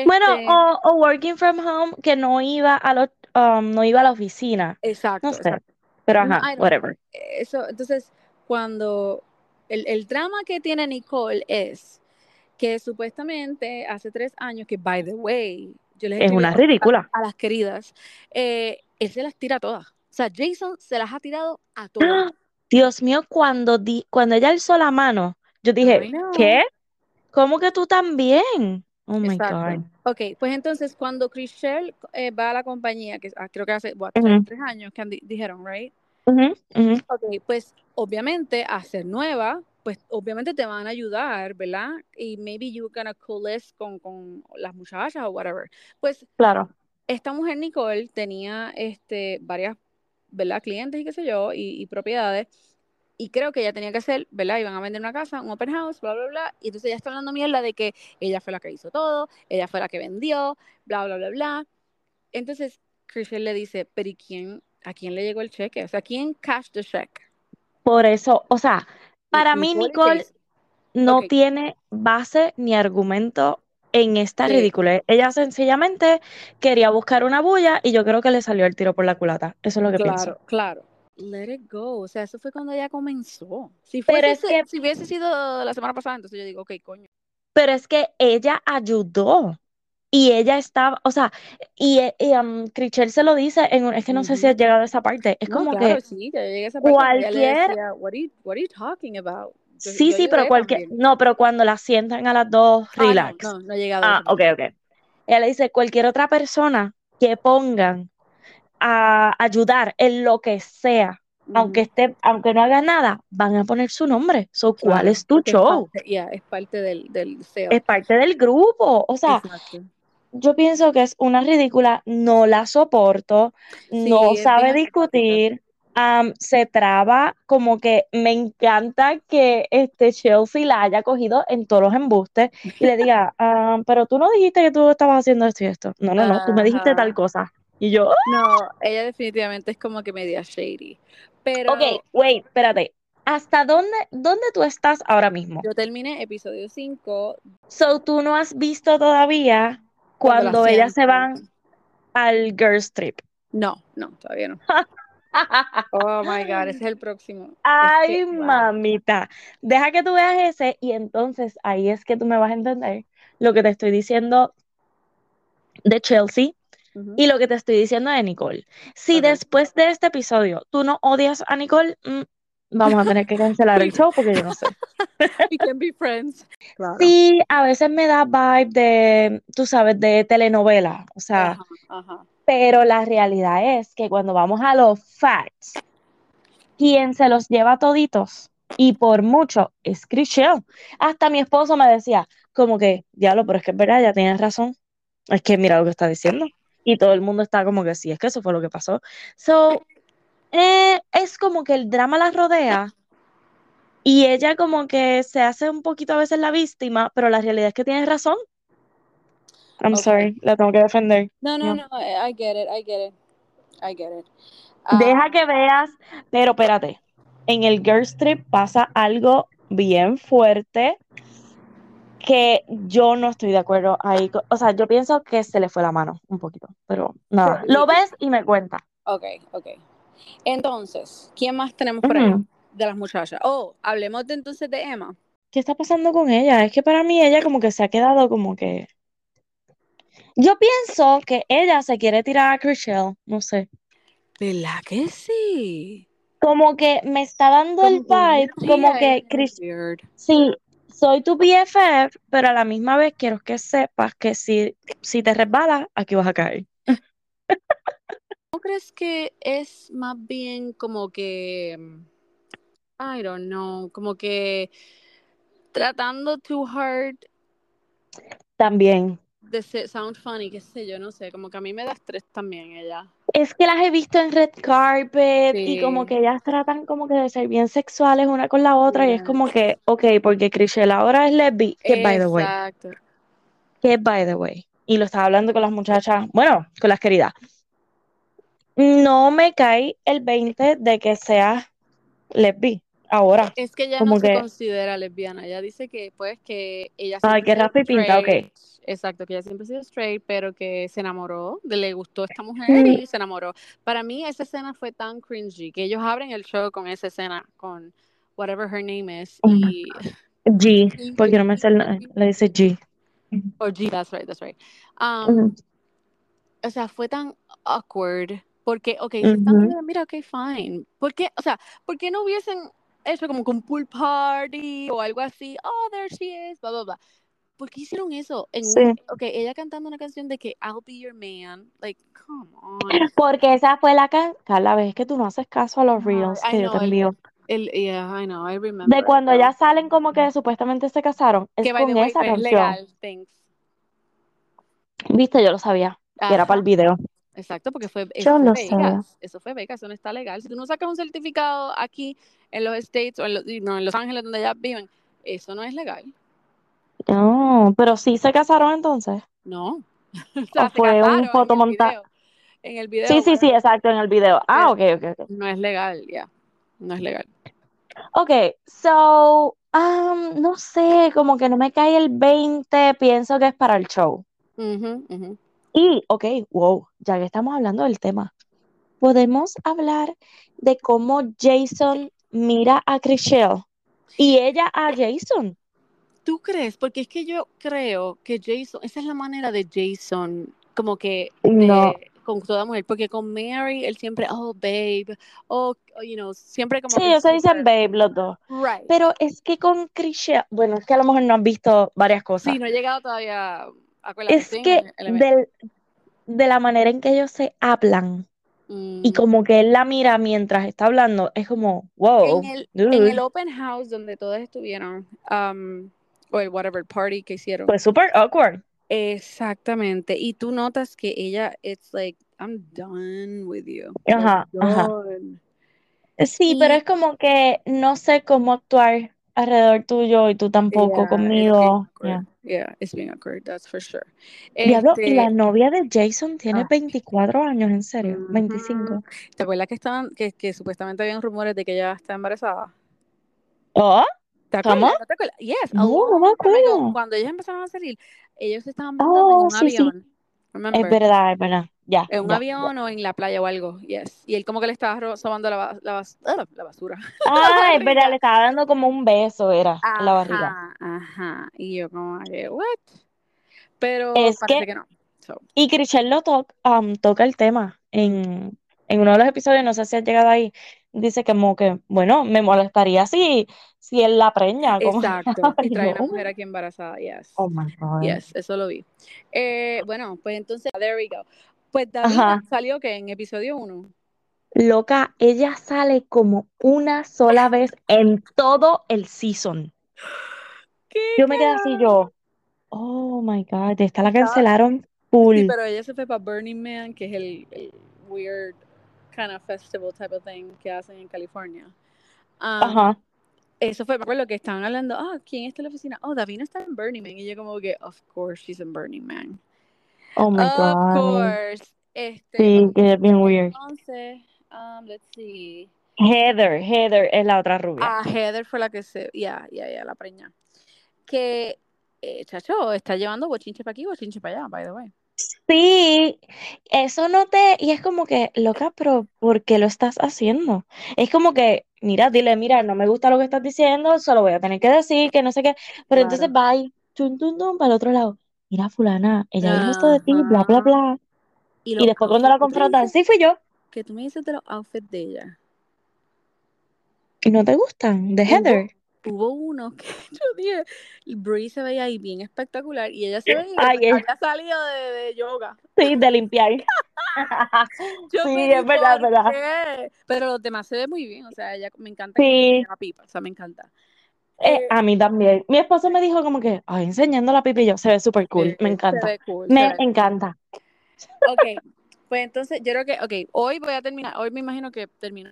Speaker 1: Bueno,
Speaker 2: Este,
Speaker 1: o, o working from home que no iba a lo- um, no iba a la oficina.
Speaker 2: exacto,
Speaker 1: No sé.
Speaker 2: exacto.
Speaker 1: Pero ajá, whatever.
Speaker 2: eso, entonces, cuando el, el drama que tiene Nicole es que supuestamente hace tres años, que by the way, yo les
Speaker 1: Es una
Speaker 2: a-
Speaker 1: ridícula.
Speaker 2: a, las queridas, eh, él se las tira todas. O sea, Jason se las ha tirado a todas.
Speaker 1: Dios mío, cuando di, cuando ella alzó la mano, yo dije. ¿qué? ¿Cómo que tú también? Oh my
Speaker 2: Exacto.
Speaker 1: God.
Speaker 2: Ok, pues entonces cuando Chriselle eh, va a la compañía, que ah, creo que hace what,
Speaker 1: Ujú.
Speaker 2: tres, tres años que di- dijeron, right?
Speaker 1: Ujú, ujú,
Speaker 2: Ok, pues obviamente a ser nueva, pues obviamente te van a ayudar, ¿verdad? Y maybe you're gonna coalesce con, con las muchachas o whatever. Pues
Speaker 1: Claro.
Speaker 2: esta mujer Nicole tenía este varias ¿verdad? Clientes y qué sé yo, y, y propiedades. Y creo que ella tenía que hacer, ¿verdad? Iban a vender una casa, un open house, bla, bla, bla. Y entonces ella está hablando mierda de que ella fue la que hizo todo, ella fue la que vendió, bla, bla, bla, bla. Entonces, Christian le dice, pero ¿y quién, a quién le llegó el cheque? O sea, ¿quién cashed the check?
Speaker 1: Por eso, o sea, para mí
Speaker 2: Nicole
Speaker 1: no tiene base ni argumento en esta
Speaker 2: Sí.
Speaker 1: ridiculez. Ella sencillamente quería buscar una bulla y yo creo que le salió el tiro por la culata. Eso es lo que pienso.
Speaker 2: Claro, claro. Let it go. O sea, eso fue cuando ella comenzó. Si fuese,
Speaker 1: es que,
Speaker 2: si hubiese sido la semana pasada, entonces yo digo, ok, coño.
Speaker 1: pero es que ella ayudó y ella estaba, o sea, y, y um, se lo dice, en es que no sé si has llegado a esa parte, es
Speaker 2: No,
Speaker 1: como
Speaker 2: claro,
Speaker 1: que
Speaker 2: sí, ya llegué a esa parte
Speaker 1: cualquier,
Speaker 2: decía, what are you, what are you talking about? Yo,
Speaker 1: sí,
Speaker 2: yo
Speaker 1: sí, pero cualquier,
Speaker 2: también.
Speaker 1: no, pero cuando la sientan a las dos,
Speaker 2: Ah, no,
Speaker 1: relax.
Speaker 2: no, no he llegado a
Speaker 1: Ah,
Speaker 2: ese
Speaker 1: ok, ok. Ella le dice, cualquier otra persona que pongan a ayudar en lo que sea, aunque esté, aunque no haga nada, van a poner su nombre. So, ¿cuál
Speaker 2: Claro,
Speaker 1: es tu
Speaker 2: porque es
Speaker 1: show?
Speaker 2: parte, ya, es parte del, del sale.
Speaker 1: Es parte del grupo. O sea,
Speaker 2: Exacto.
Speaker 1: Yo pienso que es una ridícula, no la soporto, no
Speaker 2: Sí,
Speaker 1: sabe discutir, se traba, como que me encanta que este Chelsea la haya cogido en todos los embustes y le diga, "Ah, pero tú no dijiste que tú estabas haciendo esto y esto. No, no, no, tú me dijiste tal cosa. Y yo, "Ah".
Speaker 2: No, ella definitivamente es como que media shady.
Speaker 1: ok,
Speaker 2: Pero
Speaker 1: wait, espérate. ¿Hasta dónde, dónde tú estás ahora mismo?
Speaker 2: yo terminé episodio 5
Speaker 1: So, tú no has visto todavía
Speaker 2: cuando la
Speaker 1: cuando ellas se van al Girls Trip.
Speaker 2: No, no, todavía no. Oh my God, ese es el próximo. Es que,
Speaker 1: Ay,
Speaker 2: wow.
Speaker 1: mamita, deja que tú veas ese y entonces ahí es que tú me vas a entender lo que te estoy diciendo de Chelsea y lo que te estoy diciendo de Nicole. Si después de este episodio tú no odias a Nicole, mm, vamos a tener que cancelar el show porque yo no sé.
Speaker 2: we can be friends. Claro.
Speaker 1: Sí, a veces me da vibe de, tú sabes, de telenovela, o sea,
Speaker 2: Ajá, ajá.
Speaker 1: pero la realidad es que cuando vamos a los facts, quien se los lleva toditos y por mucho es Chrishell. Hasta mi esposo me decía, como que, diablo, pero es que es verdad, ya tienes razón. Es que mira lo que está diciendo. Y todo el mundo está como que sí, es que eso fue lo que pasó. So, eh, es como que el drama la rodea y ella como que se hace un poquito a veces la víctima, pero la realidad es que tienes razón. I'm sorry, la tengo que defender.
Speaker 2: No, no, no, I I get it, I get it, I get it.
Speaker 1: Deja
Speaker 2: Ah,
Speaker 1: que veas, pero espérate, en el Girls Trip pasa algo bien fuerte que yo no estoy de acuerdo ahí. O sea, yo pienso que se le fue la mano un poquito, pero nada, lo ves y me cuenta.
Speaker 2: ok, ok. Entonces, ¿quién más tenemos por ahí de las muchachas? Oh, hablemos de entonces de Emma.
Speaker 1: ¿Qué está pasando con ella? Es que para mí ella como que se ha quedado como que... Yo pienso que ella se quiere tirar a Chrishell, no sé.
Speaker 2: ¿Verdad que sí?
Speaker 1: Como que me está dando el
Speaker 2: Como
Speaker 1: vibe, como que Chris, sí, soy tu BFF, pero a la misma vez quiero que sepas que si, si te resbalas, aquí vas a caer.
Speaker 2: ¿No crees que es más bien como que, I don't know, como que tratando too hard
Speaker 1: También.
Speaker 2: de ser, sound funny, qué sé yo, no sé, como que a mí me da estrés también ella.
Speaker 1: Es que las he visto en red carpet y como que ellas tratan como que de ser bien sexuales una con la otra y es como que, ok, porque Chrishell ahora es lesbi, que by the way,
Speaker 2: Exacto.
Speaker 1: que by the way, y lo estaba hablando con las muchachas, bueno, con las queridas, no me cae el 20 de que sea lesbi ahora,
Speaker 2: Es que ella no se considera lesbiana. Ella dice que, pues, que ella
Speaker 1: ay, que y pinta, ok.
Speaker 2: Exacto, que ella siempre ha sido straight, pero que se enamoró, le gustó esta mujer
Speaker 1: Mm,
Speaker 2: y se enamoró. Para mí, esa escena fue tan cringy que ellos abren el show con esa escena, con whatever her name is,
Speaker 1: mm,
Speaker 2: y.
Speaker 1: G, porque no me el- le dice G.
Speaker 2: Or G, that's right, that's right. Um, o sea, fue tan awkward. Porque, ok, si están
Speaker 1: ujú.
Speaker 2: together, mira, ok, fine. ¿Por qué, o sea, ¿por qué no hubiesen hecho como un pool party o algo así? Oh, there she is, bla, bla, bla. ¿Por qué hicieron eso? En
Speaker 1: Sí.
Speaker 2: un, ok, ella cantando una canción de que I'll be your man. Like, come on.
Speaker 1: Porque esa fue la que, Carla, ves que tú no haces caso a los reels que yo
Speaker 2: know,
Speaker 1: te
Speaker 2: el,
Speaker 1: envío.
Speaker 2: el, yeah, I know, I remember
Speaker 1: De cuando ya salen como que supuestamente se casaron, es
Speaker 2: Que
Speaker 1: con
Speaker 2: way,
Speaker 1: esa canción.
Speaker 2: legal, thanks.
Speaker 1: Viste, yo lo sabía, que era para el video.
Speaker 2: Exacto, porque fue, eso
Speaker 1: Yo
Speaker 2: fue
Speaker 1: lo sé.
Speaker 2: Vegas. Eso fue Vegas, eso no está legal. Si tú no sacas un certificado aquí en los States o en los, no, en Los Ángeles donde ellas viven, eso no es legal.
Speaker 1: No, pero sí se casaron entonces.
Speaker 2: No. o sea,
Speaker 1: ¿O
Speaker 2: se
Speaker 1: fue un fotomontaje?
Speaker 2: En el video.
Speaker 1: Sí, sí,
Speaker 2: bueno,
Speaker 1: sí, exacto, en el video. Ah, ok, ok, ok.
Speaker 2: No es legal, ya. No es legal.
Speaker 1: Ok, so, um, no sé, como que no me cae el 20, pienso que es para el show. Y, ok, wow, ya que estamos hablando del tema, podemos hablar de cómo Jason mira a Chriselle y ella a Jason.
Speaker 2: ¿Tú crees? Porque es que yo creo que Jason, esa es la manera de Jason, como que de-
Speaker 1: No.
Speaker 2: con toda mujer, porque con Mary él siempre, oh babe, oh, you know, siempre como
Speaker 1: Sí, ellos se dicen babe los dos.
Speaker 2: Right.
Speaker 1: Pero es que con Chriselle, bueno, es que a lo mejor no han visto varias cosas.
Speaker 2: Sí, no he llegado todavía, acuérdate,
Speaker 1: Es que del- de la manera en que ellos se hablan y
Speaker 2: Mm.
Speaker 1: como que él la mira mientras está hablando, es como, wow,
Speaker 2: en el, en
Speaker 1: dude.
Speaker 2: el open house donde todos estuvieron, um, o el whatever party que hicieron.
Speaker 1: Fue súper awkward.
Speaker 2: Exactamente. Y tú notas que ella, it's like, I'm done with you.
Speaker 1: Ajá, ajá. Sí, pero es como que no sé cómo actuar alrededor tuyo y tú tampoco
Speaker 2: Yeah,
Speaker 1: conmigo. Yeah.
Speaker 2: Yeah, it's being awkward, that's for sure.
Speaker 1: Diablo, y la
Speaker 2: Este,
Speaker 1: novia de Jason tiene
Speaker 2: Ah.
Speaker 1: 24 años, en serio. 25.
Speaker 2: ¿Te acuerdas que estaban, que, que supuestamente habían rumores de que ella está embarazada?
Speaker 1: ¿Oh?
Speaker 2: ¿Te
Speaker 1: ¿Cómo?
Speaker 2: ¿No te acuerdas? Yes,
Speaker 1: No, no me acuerdo.
Speaker 2: Cuando ellos empezaron a salir, ellos estaban montando en
Speaker 1: Oh,
Speaker 2: un
Speaker 1: sí, sí. Es verdad, es verdad. Ya,
Speaker 2: En un
Speaker 1: ya, ya.
Speaker 2: avión o en la playa o algo, yes. Y él como que le estaba sobando la, ba- la, bas- ah, la basura.
Speaker 1: Ah, es verdad, le estaba dando como un beso, era, en la barriga.
Speaker 2: Ajá, ajá. Y yo como que, what? Pero
Speaker 1: Es
Speaker 2: parece
Speaker 1: que-
Speaker 2: que no. So,
Speaker 1: Y Chriselle lo to- um, toca el tema en, en uno de los episodios, no sé si has llegado ahí, dice como que, bueno, me molestaría si, si él la preña, como
Speaker 2: exacto. Y trae una mujer aquí embarazada, yes.
Speaker 1: Oh my God.
Speaker 2: Yes, eso lo vi. Eh, bueno, pues entonces, there we go. Pues
Speaker 1: Ajá.
Speaker 2: salió que en episodio 1.
Speaker 1: Loca, ella sale como una sola vez en todo el season.
Speaker 2: ¿Qué
Speaker 1: Yo me quedé así, yo, oh my God, esta la cancelaron full.
Speaker 2: Sí, pero ella se fue para Burning Man, que es el, el weird kind of festival type of thing que hacen en California. Um. Eso fue, me acuerdo que estaban hablando, ah, ¿quién está en la oficina? Oh, Davina está en Burning Man. Y yo como que, of course she's in Burning Man.
Speaker 1: Oh my
Speaker 2: of
Speaker 1: God.
Speaker 2: course. Este,
Speaker 1: Sí, que es bien weird.
Speaker 2: entonces, um, let's see.
Speaker 1: Heather, Heather es la otra rubia.
Speaker 2: Ah, Heather fue la que se, ya, ya, ya, la preña. Que, eh, chacho, está llevando bochinche para aquí, bochinche para allá, by the way.
Speaker 1: Sí, eso no te, y es como que, loca, pero ¿por qué lo estás haciendo? Es como que, mira, dile, mira, no me gusta lo que estás diciendo, solo voy a tener que decir que no sé qué, pero entonces va tum, tum, tum, para el otro lado. Mira, fulana, ella dijo esto de ti, bla,
Speaker 2: Ajá.
Speaker 1: bla, bla.
Speaker 2: Y,
Speaker 1: Y después cuando la
Speaker 2: outfits, ¿qué tú me
Speaker 1: confrontan, sí fui yo,
Speaker 2: Que tú me dices de los outfits de ella.
Speaker 1: y no te gustan, de Heather.
Speaker 2: Hubo uno que yo dije, Brie se veía ahí bien espectacular y ella se veía
Speaker 1: Ay,
Speaker 2: que
Speaker 1: eh.
Speaker 2: había salido de, de yoga.
Speaker 1: Sí, de limpiar.
Speaker 2: Yo
Speaker 1: Sí, es verdad, es
Speaker 2: ¿por
Speaker 1: verdad.
Speaker 2: Pero los demás se ven muy bien, o sea, ella me encanta
Speaker 1: Sí.
Speaker 2: la pipa, o sea, me encanta.
Speaker 1: Eh,
Speaker 2: Eh,
Speaker 1: a mí también. Mi esposo me dijo como que, ay, enseñando la pipi, y yo, se ve súper cool,
Speaker 2: eh,
Speaker 1: me
Speaker 2: Se
Speaker 1: encanta.
Speaker 2: ve cool.
Speaker 1: Me
Speaker 2: ve-
Speaker 1: encanta.
Speaker 2: Ok, pues entonces yo creo que, ok, hoy voy a terminar, hoy me imagino que termino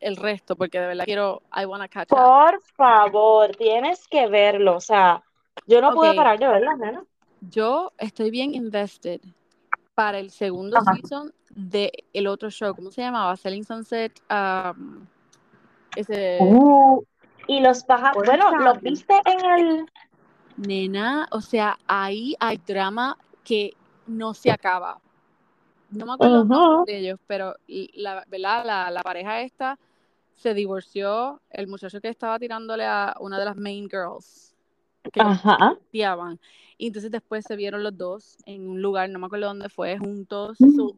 Speaker 2: el resto porque de verdad quiero, I wanna catch up.
Speaker 1: Por favor, tienes que verlo. O sea, yo no pude
Speaker 2: Ok.
Speaker 1: parar de verlo, nena.
Speaker 2: Yo estoy bien invested para el segundo
Speaker 1: Ajá.
Speaker 2: season de el otro show, ¿cómo se llamaba? Selling Sunset, um, ese
Speaker 1: Uh, y los
Speaker 2: Orange
Speaker 1: bueno, ¿los viste en el?
Speaker 2: nena, o sea, ahí hay drama que no se acaba. No me acuerdo
Speaker 1: Ujú.
Speaker 2: nombres de ellos, pero la, ¿verdad? La, la pareja esta se divorció, el muchacho que estaba tirándole a una de las main girls que
Speaker 1: Ajá.
Speaker 2: Y entonces después se vieron los dos en un lugar, no me acuerdo dónde fue, juntos.
Speaker 1: Mm.
Speaker 2: So,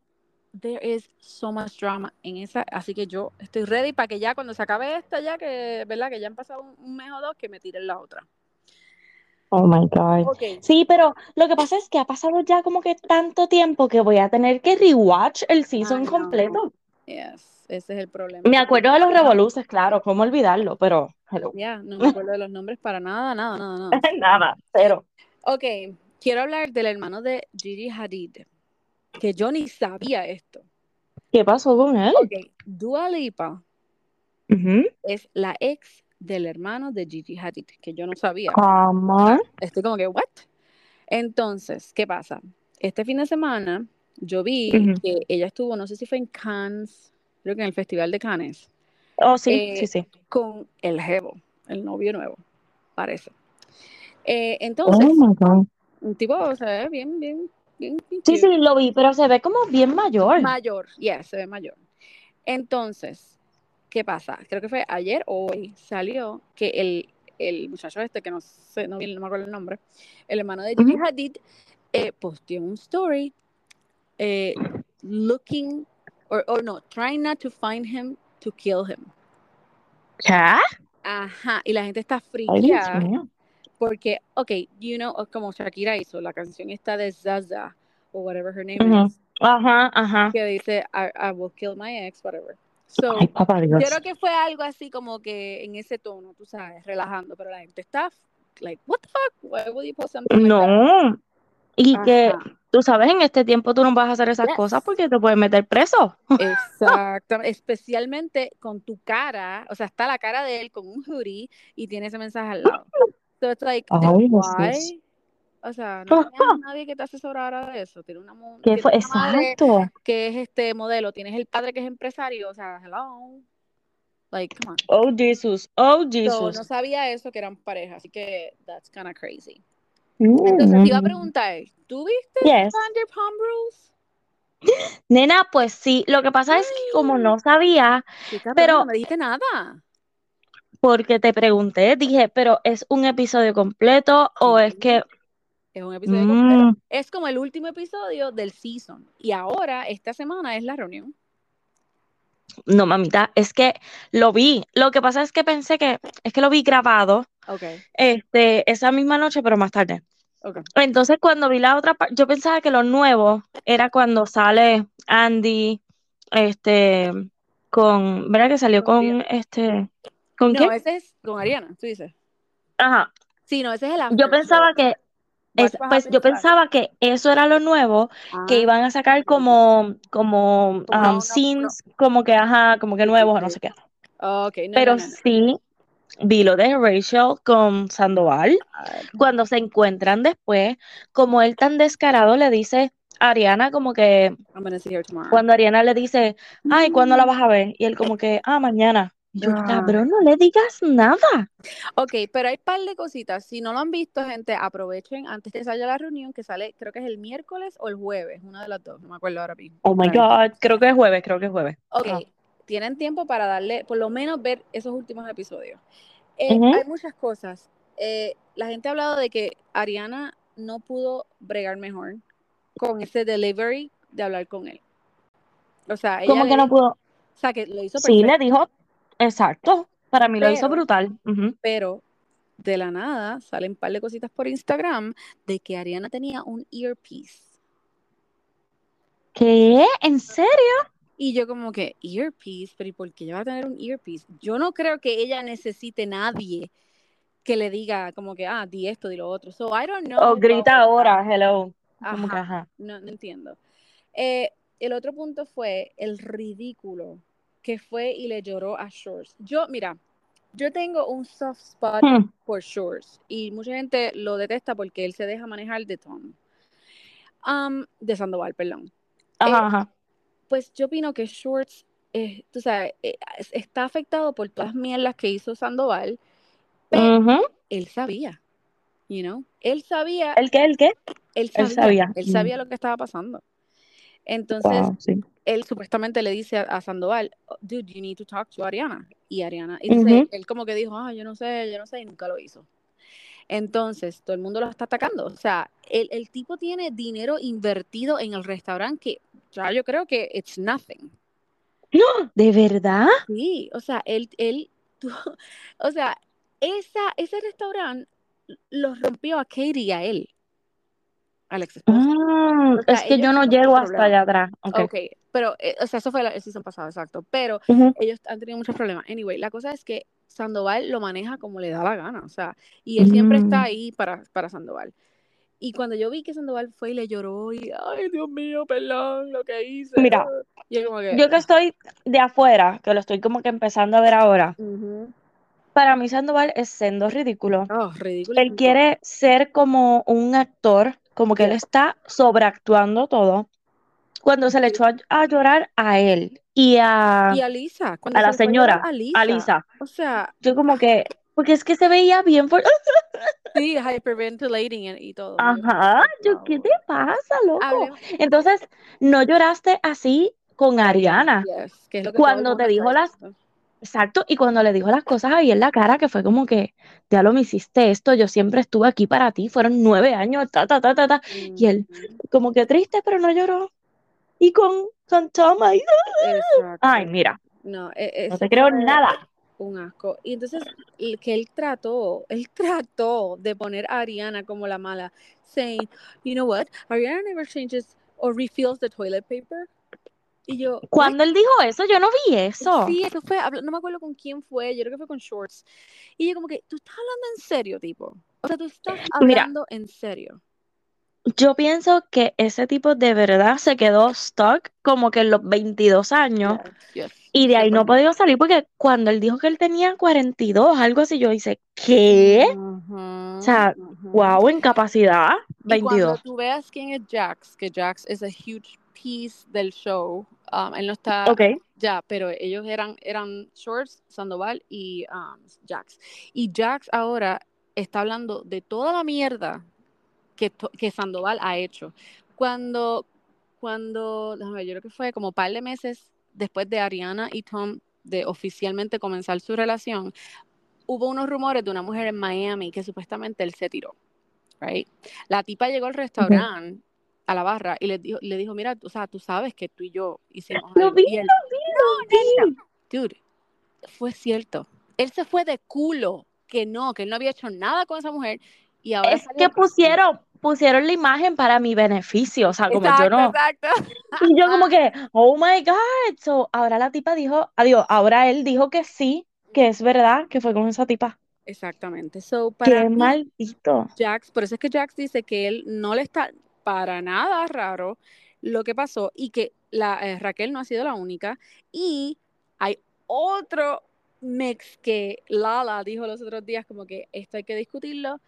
Speaker 2: there is so much drama en esa, así que yo estoy ready para que ya cuando se acabe esta ya que, ¿verdad? Que ya han pasado un, un mes o dos, que me tiren la otra.
Speaker 1: Oh my God. Sí, pero lo que pasa es que ha pasado ya como que tanto tiempo que voy a tener que rewatch el season completo.
Speaker 2: Yes, ese es el problema.
Speaker 1: Me acuerdo de los revoluces, claro, cómo olvidarlo, pero hello.
Speaker 2: Ya, no me acuerdo de los nombres para nada, nada, nada, nada.
Speaker 1: Nada, cero.
Speaker 2: Ok, quiero hablar del hermano de Gigi Hadid. que yo ni sabía esto.
Speaker 1: ¿Qué pasó con él?
Speaker 2: Ok, Dua Lipa
Speaker 1: Ujú.
Speaker 2: es la ex del hermano de Gigi Hadid, que yo no sabía.
Speaker 1: ¿Cómo?
Speaker 2: Estoy como que, ¿what? Entonces, ¿qué pasa? Este fin de semana yo vi que ella estuvo, no sé si fue en Cannes, creo que en el Festival de Cannes,
Speaker 1: Oh, sí,
Speaker 2: Eh,
Speaker 1: sí, sí.
Speaker 2: con el Jevo, el novio nuevo, parece. Eh, entonces,
Speaker 1: Oh my God.
Speaker 2: un tipo, o sea, bien, bien, bien, bien
Speaker 1: Sí, sí, lo vi, pero se ve como bien mayor.
Speaker 2: Mayor, yes, se ve mayor. Entonces, ¿qué pasa? Creo que fue ayer o hoy salió que el, el muchacho este, que no sé, no, no me acuerdo el nombre, el hermano de
Speaker 1: Ujú.
Speaker 2: Hadid, eh, posteó un story eh, looking, or, or no, trying not to find him to kill him.
Speaker 1: ¿Qué?
Speaker 2: Ajá, y la gente está friqueada porque, ok, you know, como Shakira hizo la canción esta de Zaza, o whatever her name is,
Speaker 1: Ajá, ajá.
Speaker 2: que dice, I, I will kill my ex, whatever. So,
Speaker 1: Ay, papá
Speaker 2: Yo
Speaker 1: Dios.
Speaker 2: creo que fue algo así como que en ese tono, tú sabes, relajando, pero la gente está like, what the fuck? Why would you post something like
Speaker 1: Y que, tú sabes, en este tiempo tú no vas a hacer esas cosas porque te pueden meter preso.
Speaker 2: exactamente, especialmente con tu cara, o sea, está la cara de él con un hoodie y tiene ese mensaje al lado. So it's like,
Speaker 1: Ay,
Speaker 2: why? O sea, no a nadie que te asesorara de eso. Tienes una,
Speaker 1: ¿Qué fue?
Speaker 2: una madre
Speaker 1: Exacto.
Speaker 2: que es este modelo, tienes el padre que es empresario, o sea, hello. Like, come on.
Speaker 1: Oh, Jesus. Oh,
Speaker 2: So,
Speaker 1: Jesus.
Speaker 2: no sabía eso que eran pareja, así que that's kind of crazy. Entonces te iba a
Speaker 1: Mm.
Speaker 2: preguntar, ¿tú viste
Speaker 1: Yes.
Speaker 2: Vanderpump Rules?
Speaker 1: Nena, pues sí. Lo que pasa es que como no sabía,
Speaker 2: cabrón,
Speaker 1: pero
Speaker 2: no me dijiste nada.
Speaker 1: porque te pregunté, dije, pero ¿es un episodio completo o es que...
Speaker 2: es un episodio completo.
Speaker 1: Mm,
Speaker 2: Es como el último episodio del season. Y ahora, esta semana, es la reunión.
Speaker 1: No, mamita, es que lo vi. Lo que pasa es que pensé que, es que lo vi grabado,
Speaker 2: Ok,
Speaker 1: este, esa misma noche, pero más tarde. Entonces, cuando vi la otra parte, yo pensaba que lo nuevo era cuando sale Andy, este, con, ¿verdad que salió
Speaker 2: Con
Speaker 1: este, ¿con
Speaker 2: No,
Speaker 1: quién?
Speaker 2: ese es con Ariana, tú dices.
Speaker 1: Ajá.
Speaker 2: Sí, no, ese es el
Speaker 1: Yo
Speaker 2: after show.
Speaker 1: pensaba que, es,
Speaker 2: Watch What
Speaker 1: pues yo pensaba que eso era lo nuevo, que
Speaker 2: Ah,
Speaker 1: iban a sacar como, como, um,
Speaker 2: no, no, no.
Speaker 1: scenes, como que, ajá, como que nuevos o no
Speaker 2: sí.
Speaker 1: sé qué.
Speaker 2: No, no,
Speaker 1: Pero
Speaker 2: no, no.
Speaker 1: sí vi lo de Rachel con Sandoval, cuando se encuentran después, como él tan descarado le dice a Ariana como que,
Speaker 2: I'm gonna see her tomorrow.
Speaker 1: cuando Ariana le dice, ay, ¿cuándo la vas a ver? Y él como que, ah, mañana. Y yo,
Speaker 2: Ah.
Speaker 1: cabrón, no le digas nada.
Speaker 2: Ok, pero hay un par de cositas. Si no lo han visto, gente, aprovechen antes que salga la reunión, que sale, creo que es el miércoles o el jueves, una de las dos, no me acuerdo ahora mismo.
Speaker 1: Oh my. God, creo que es jueves, creo que es jueves.
Speaker 2: Ok,
Speaker 1: Ajá.
Speaker 2: tienen tiempo para darle, por lo menos ver esos últimos episodios. Eh. Hay muchas cosas. Eh, la gente ha hablado de que Ariana no pudo bregar mejor con ese delivery de hablar con él. O sea, ella
Speaker 1: Como
Speaker 2: le
Speaker 1: que no pudo.
Speaker 2: o sea, que lo hizo
Speaker 1: Sí, le
Speaker 2: perfecto,
Speaker 1: dijo, exacto. Para mí lo hizo brutal.
Speaker 2: Pero de la nada salen un par de cositas por Instagram de que Ariana tenía un earpiece.
Speaker 1: ¿Qué? ¿En serio?
Speaker 2: Y yo como que, earpiece, pero ¿y por qué ella va a tener un earpiece? Yo no creo que ella necesite nadie que le diga como que, ah, di esto, di lo otro. So, I don't know.
Speaker 1: O grita
Speaker 2: about
Speaker 1: ahora, hello. Que,
Speaker 2: ajá. no, no entiendo. Eh, el otro punto fue el ridículo que fue y le lloró a Shores. Yo, mira, yo tengo un soft spot
Speaker 1: Hmm.
Speaker 2: por Shores y mucha gente lo detesta porque él se deja manejar de Tom. Um, de Sandoval, perdón.
Speaker 1: Ajá, ajá.
Speaker 2: Pues yo opino que Shorts, eh, tú sabes, eh, es- está afectado por todas las mierdas que hizo Sandoval, pero él sabía, you know, él sabía,
Speaker 1: ¿El qué? ¿El qué?
Speaker 2: él
Speaker 1: él
Speaker 2: sabía,
Speaker 1: sabía.
Speaker 2: él
Speaker 1: Mm.
Speaker 2: sabía lo que estaba pasando. Entonces,
Speaker 1: Wow, sí.
Speaker 2: él supuestamente le dice a, a Sandoval, "Oh, dude, you need to talk to Ariana. Y Ariana, y él como que dijo, ah, yo no sé, yo no sé, y nunca lo hizo. Entonces, todo el mundo lo está atacando. O sea, el, el tipo tiene dinero invertido en el restaurante que ya yo creo que it's nothing.
Speaker 1: ¿De verdad?
Speaker 2: Sí, o sea, él, él, tú- o sea, esa, ese restaurante lo rompió a Katie y a él, al ex esposo.
Speaker 1: Mm,
Speaker 2: O sea,
Speaker 1: es que yo no llego hasta allá atrás. Ok.
Speaker 2: Ok, pero, eh, o sea, eso fue el, el season pasado, exacto. Pero
Speaker 1: Ujú.
Speaker 2: ellos han tenido muchos problemas. Anyway, la cosa es que Sandoval lo maneja como le da la gana, o sea, y él siempre está
Speaker 1: Mm.
Speaker 2: ahí para, para Sandoval. Y cuando yo vi que Sandoval fue y le lloró y, ay, Dios mío, perdón, lo que hice.
Speaker 1: Mira,
Speaker 2: yo como que...
Speaker 1: Yo que estoy de afuera, que lo estoy como que empezando a ver ahora,
Speaker 2: Ujú.
Speaker 1: para mí Sandoval es sendo ridículo.
Speaker 2: Oh, ridículo.
Speaker 1: Él quiere ser como un actor, como que él está sobreactuando todo. Cuando se le echó a, a llorar a él y a,
Speaker 2: Y a Lisa. cuando
Speaker 1: a la
Speaker 2: se
Speaker 1: señora,
Speaker 2: A Lisa.
Speaker 1: a Lisa,
Speaker 2: O sea,
Speaker 1: yo como que, porque es que se veía bien fuerte.
Speaker 2: sí, hyperventilating y todo.
Speaker 1: Ajá, yo. ¿qué te pasa, loco? Entonces, no lloraste así con Ariana.
Speaker 2: Yes, que es lo que
Speaker 1: Cuando te dijo las-. Exacto, y cuando le dijo las cosas ahí en la cara, que fue como que, ya lo me hiciste esto, yo siempre estuve aquí para ti, fueron nueve años, ta, ta, ta, ta, ta, y él, como que triste, pero no lloró. Y con, con Tom ahí, ay, mira,
Speaker 2: No, e-
Speaker 1: no te creo nada.
Speaker 2: un asco. Y entonces, el que él trató, él trató de poner a Ariana como la mala, saying, you know what, Ariana never changes or refills the toilet paper. Y yo.
Speaker 1: Cuando él dijo eso, yo no vi eso.
Speaker 2: Sí, eso fue, no me acuerdo con quién fue, yo creo que fue con Shorts. Y yo como que, ¿tú estás hablando en serio, tipo? O sea, tú estás
Speaker 1: Mira.
Speaker 2: hablando en serio.
Speaker 1: Yo pienso que ese tipo de verdad se quedó stuck como que en los 22 años
Speaker 2: Yes, yes,
Speaker 1: y de ahí no
Speaker 2: 100%.
Speaker 1: podía salir porque cuando él dijo que él tenía 42, algo así, yo hice, ¿qué? O sea,
Speaker 2: ujú.
Speaker 1: wow, incapacidad,
Speaker 2: Y cuando
Speaker 1: 22.
Speaker 2: tú veas quién es Jax, que Jax es a huge piece del show, um, él no está
Speaker 1: Ok,
Speaker 2: ya, pero ellos eran, eran Shorts, Sandoval y um, Jax. Y Jax ahora está hablando de toda la mierda que, que Sandoval ha hecho. Cuando, cuando, déjame ver, yo creo que fue como un par de meses después de Ariana y Tom de oficialmente comenzar su relación, hubo unos rumores de una mujer en Miami que supuestamente él se tiró. Right? La tipa llegó al restaurante, a la barra, y le dijo, le dijo, mira, o sea, tú sabes que tú y yo hicimos
Speaker 1: Lo
Speaker 2: algo.
Speaker 1: vi,
Speaker 2: Y él,
Speaker 1: lo vi.
Speaker 2: dude, fue cierto. Él se fue de culo, que no, que él no había hecho nada con esa mujer. Y ahora
Speaker 1: Es que pusieron, pusieron la imagen para mi beneficio, o sea, como yo no.
Speaker 2: exacto.
Speaker 1: Y yo como que, oh my God. So, ahora la tipa dijo, adiós, ahora él dijo que sí, que es verdad, que fue con esa tipa.
Speaker 2: Exactamente. So, para
Speaker 1: Qué
Speaker 2: mí,
Speaker 1: maldito.
Speaker 2: Jax, por eso es que Jax dice que él no le está para nada raro lo que pasó y que la, eh, Raquel no ha sido la única. Y hay otro mix que Lala dijo los otros días, como que esto hay que discutirlo.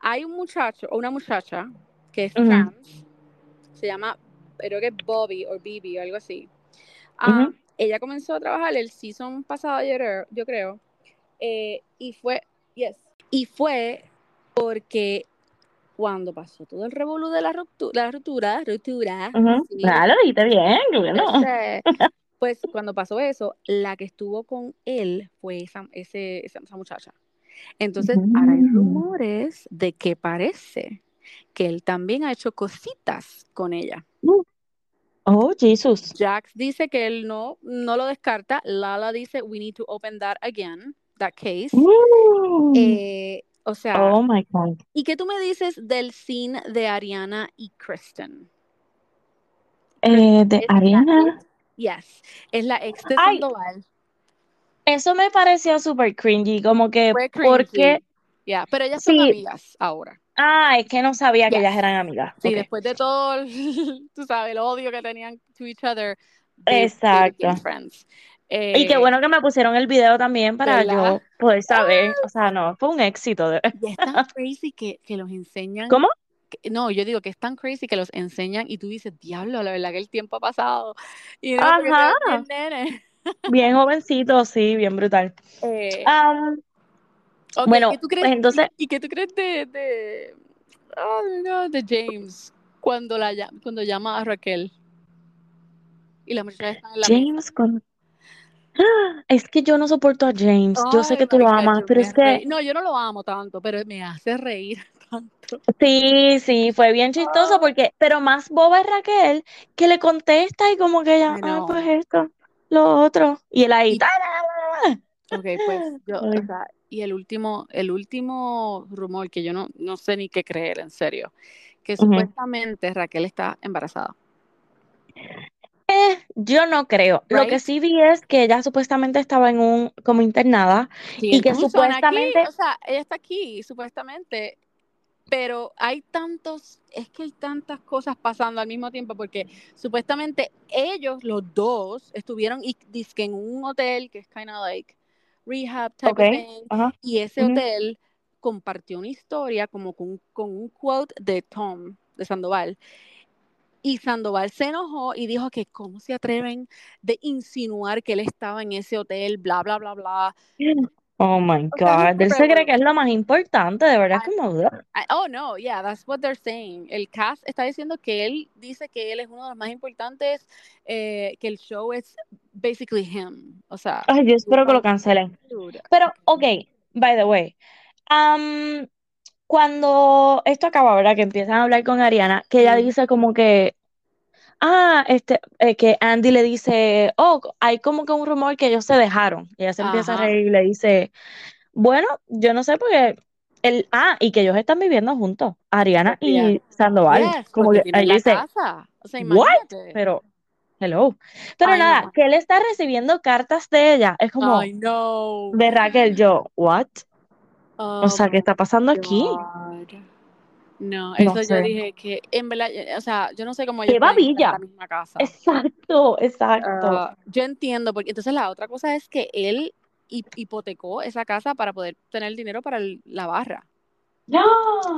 Speaker 2: Hay un muchacho o una muchacha que es trans, se llama, creo que es Bobby o Bibi o algo así.
Speaker 1: Ujú.
Speaker 2: Ella comenzó a trabajar el season pasado, yo creo eh, y fue, yes, y fue porque cuando pasó todo el revolú de la ruptura, la ruptura, ruptura,
Speaker 1: Ujú.
Speaker 2: sí,
Speaker 1: Ah, lo dijiste bien, qué bueno.
Speaker 2: este, pues cuando pasó eso, la que estuvo con él fue esa, ese, esa, esa muchacha. Entonces, ahora hay
Speaker 1: Mm.
Speaker 2: rumores de que parece que él también ha hecho cositas con ella.
Speaker 1: Oh, Jesus.
Speaker 2: Jax dice que él no, no lo descarta. Lala dice, we need to open that again, that case.
Speaker 1: Mm.
Speaker 2: Eh, o sea,
Speaker 1: Oh my God.
Speaker 2: ¿y qué tú me dices del scene de Ariana y Kristen?
Speaker 1: Eh, de
Speaker 2: la
Speaker 1: Ariana.
Speaker 2: yes, es la ex de
Speaker 1: Ay.
Speaker 2: Sandoval.
Speaker 1: Eso me pareció súper cringy, como que, porque.
Speaker 2: Ya, pero ellas son amigas ahora.
Speaker 1: ah, es que no sabía que ellas eran amigas.
Speaker 2: Sí, después de todo, el- tú sabes, el odio que tenían to each other, they,
Speaker 1: Exacto.
Speaker 2: friends.
Speaker 1: Y qué
Speaker 2: Eh,
Speaker 1: bueno que me pusieron el video también para
Speaker 2: ¿verdad?
Speaker 1: yo poder saber. O sea, no, fue un éxito. de-
Speaker 2: Y es tan crazy que, que los enseñan.
Speaker 1: ¿Cómo?
Speaker 2: que- no, yo digo que es tan crazy que los enseñan y tú dices, diablo, la verdad que el tiempo ha pasado. Y
Speaker 1: Ajá.
Speaker 2: bien
Speaker 1: jovencito, sí, bien brutal.
Speaker 2: Eh,
Speaker 1: bueno,
Speaker 2: ¿qué tú crees,
Speaker 1: pues entonces-
Speaker 2: ¿y, qué tú crees de, de, oh, no, de James cuando, la, cuando llama a Raquel? Y las muchachas están en la.
Speaker 1: James con... Es que yo no soporto a James. Yo sé que tú lo amas, pero es que.
Speaker 2: No, yo no lo amo tanto, pero me hace reír tanto.
Speaker 1: sí, sí, fue bien chistoso
Speaker 2: Ah.
Speaker 1: porque, pero más boba es Raquel que le contesta y como que ella,
Speaker 2: I
Speaker 1: ah, pues esto, lo otro. Y él ahí,
Speaker 2: Y- pues yo, o sea, y el último, el último rumor que yo no, no sé ni qué creer, en serio, que supuestamente Raquel está embarazada.
Speaker 1: Yo no creo. Lo que sí vi es que ella supuestamente estaba en un, como internada,
Speaker 2: Sí,
Speaker 1: Y que supuestamente-
Speaker 2: aquí, o sea, ella está aquí, supuestamente, pero hay tantos, es que hay tantas cosas pasando al mismo tiempo porque supuestamente ellos, los dos, estuvieron y, dizque en un hotel que es kind of like rehab type of
Speaker 1: Ok,
Speaker 2: thing,
Speaker 1: ajá.
Speaker 2: y ese hotel compartió una historia como con, con un quote de Tom, de Sandoval. Y Sandoval se enojó y dijo que cómo se atreven de insinuar que él estaba en ese hotel, bla, bla, bla, bla.
Speaker 1: Oh my God. Él se cree que es lo más importante, de verdad,
Speaker 2: I
Speaker 1: como.
Speaker 2: I- oh no, yeah, that's what they're saying. El cast está diciendo que él dice que él es uno de los más importantes, eh, que el show es basically him. O sea,
Speaker 1: Ay, yo espero que lo cancelen. Pero, ok, by the way. cuando esto acaba, ¿verdad? Que empiezan a hablar con Ariana, que ella dice como que. Ah, este, eh, que Andy le dice, oh, hay como que un rumor que ellos se dejaron. Y ella se empieza a reír y le dice, bueno, yo no sé porque él, ah, y que ellos están viviendo juntos, Ariana
Speaker 2: ya,
Speaker 1: y Sandoval.
Speaker 2: yes,
Speaker 1: Como que ahí dice,
Speaker 2: casa. O sea,
Speaker 1: what?
Speaker 2: imagínate.
Speaker 1: Pero, hello. Pero nada, que él está recibiendo cartas de ella. Es como,
Speaker 2: know.
Speaker 1: de Raquel, yo, what? O
Speaker 2: Oh
Speaker 1: sea, ¿qué
Speaker 2: my
Speaker 1: está pasando aquí?
Speaker 2: God. No,
Speaker 1: No
Speaker 2: eso yo
Speaker 1: sé.
Speaker 2: dije que en verdad, o sea, yo no sé cómo
Speaker 1: ¡Qué
Speaker 2: ellos en
Speaker 1: babilla!
Speaker 2: la misma casa.
Speaker 1: Exacto, exacto.
Speaker 2: Ah, yo entiendo, porque entonces la otra cosa es que él hi- hipotecó esa casa para poder tener dinero para el- la barra.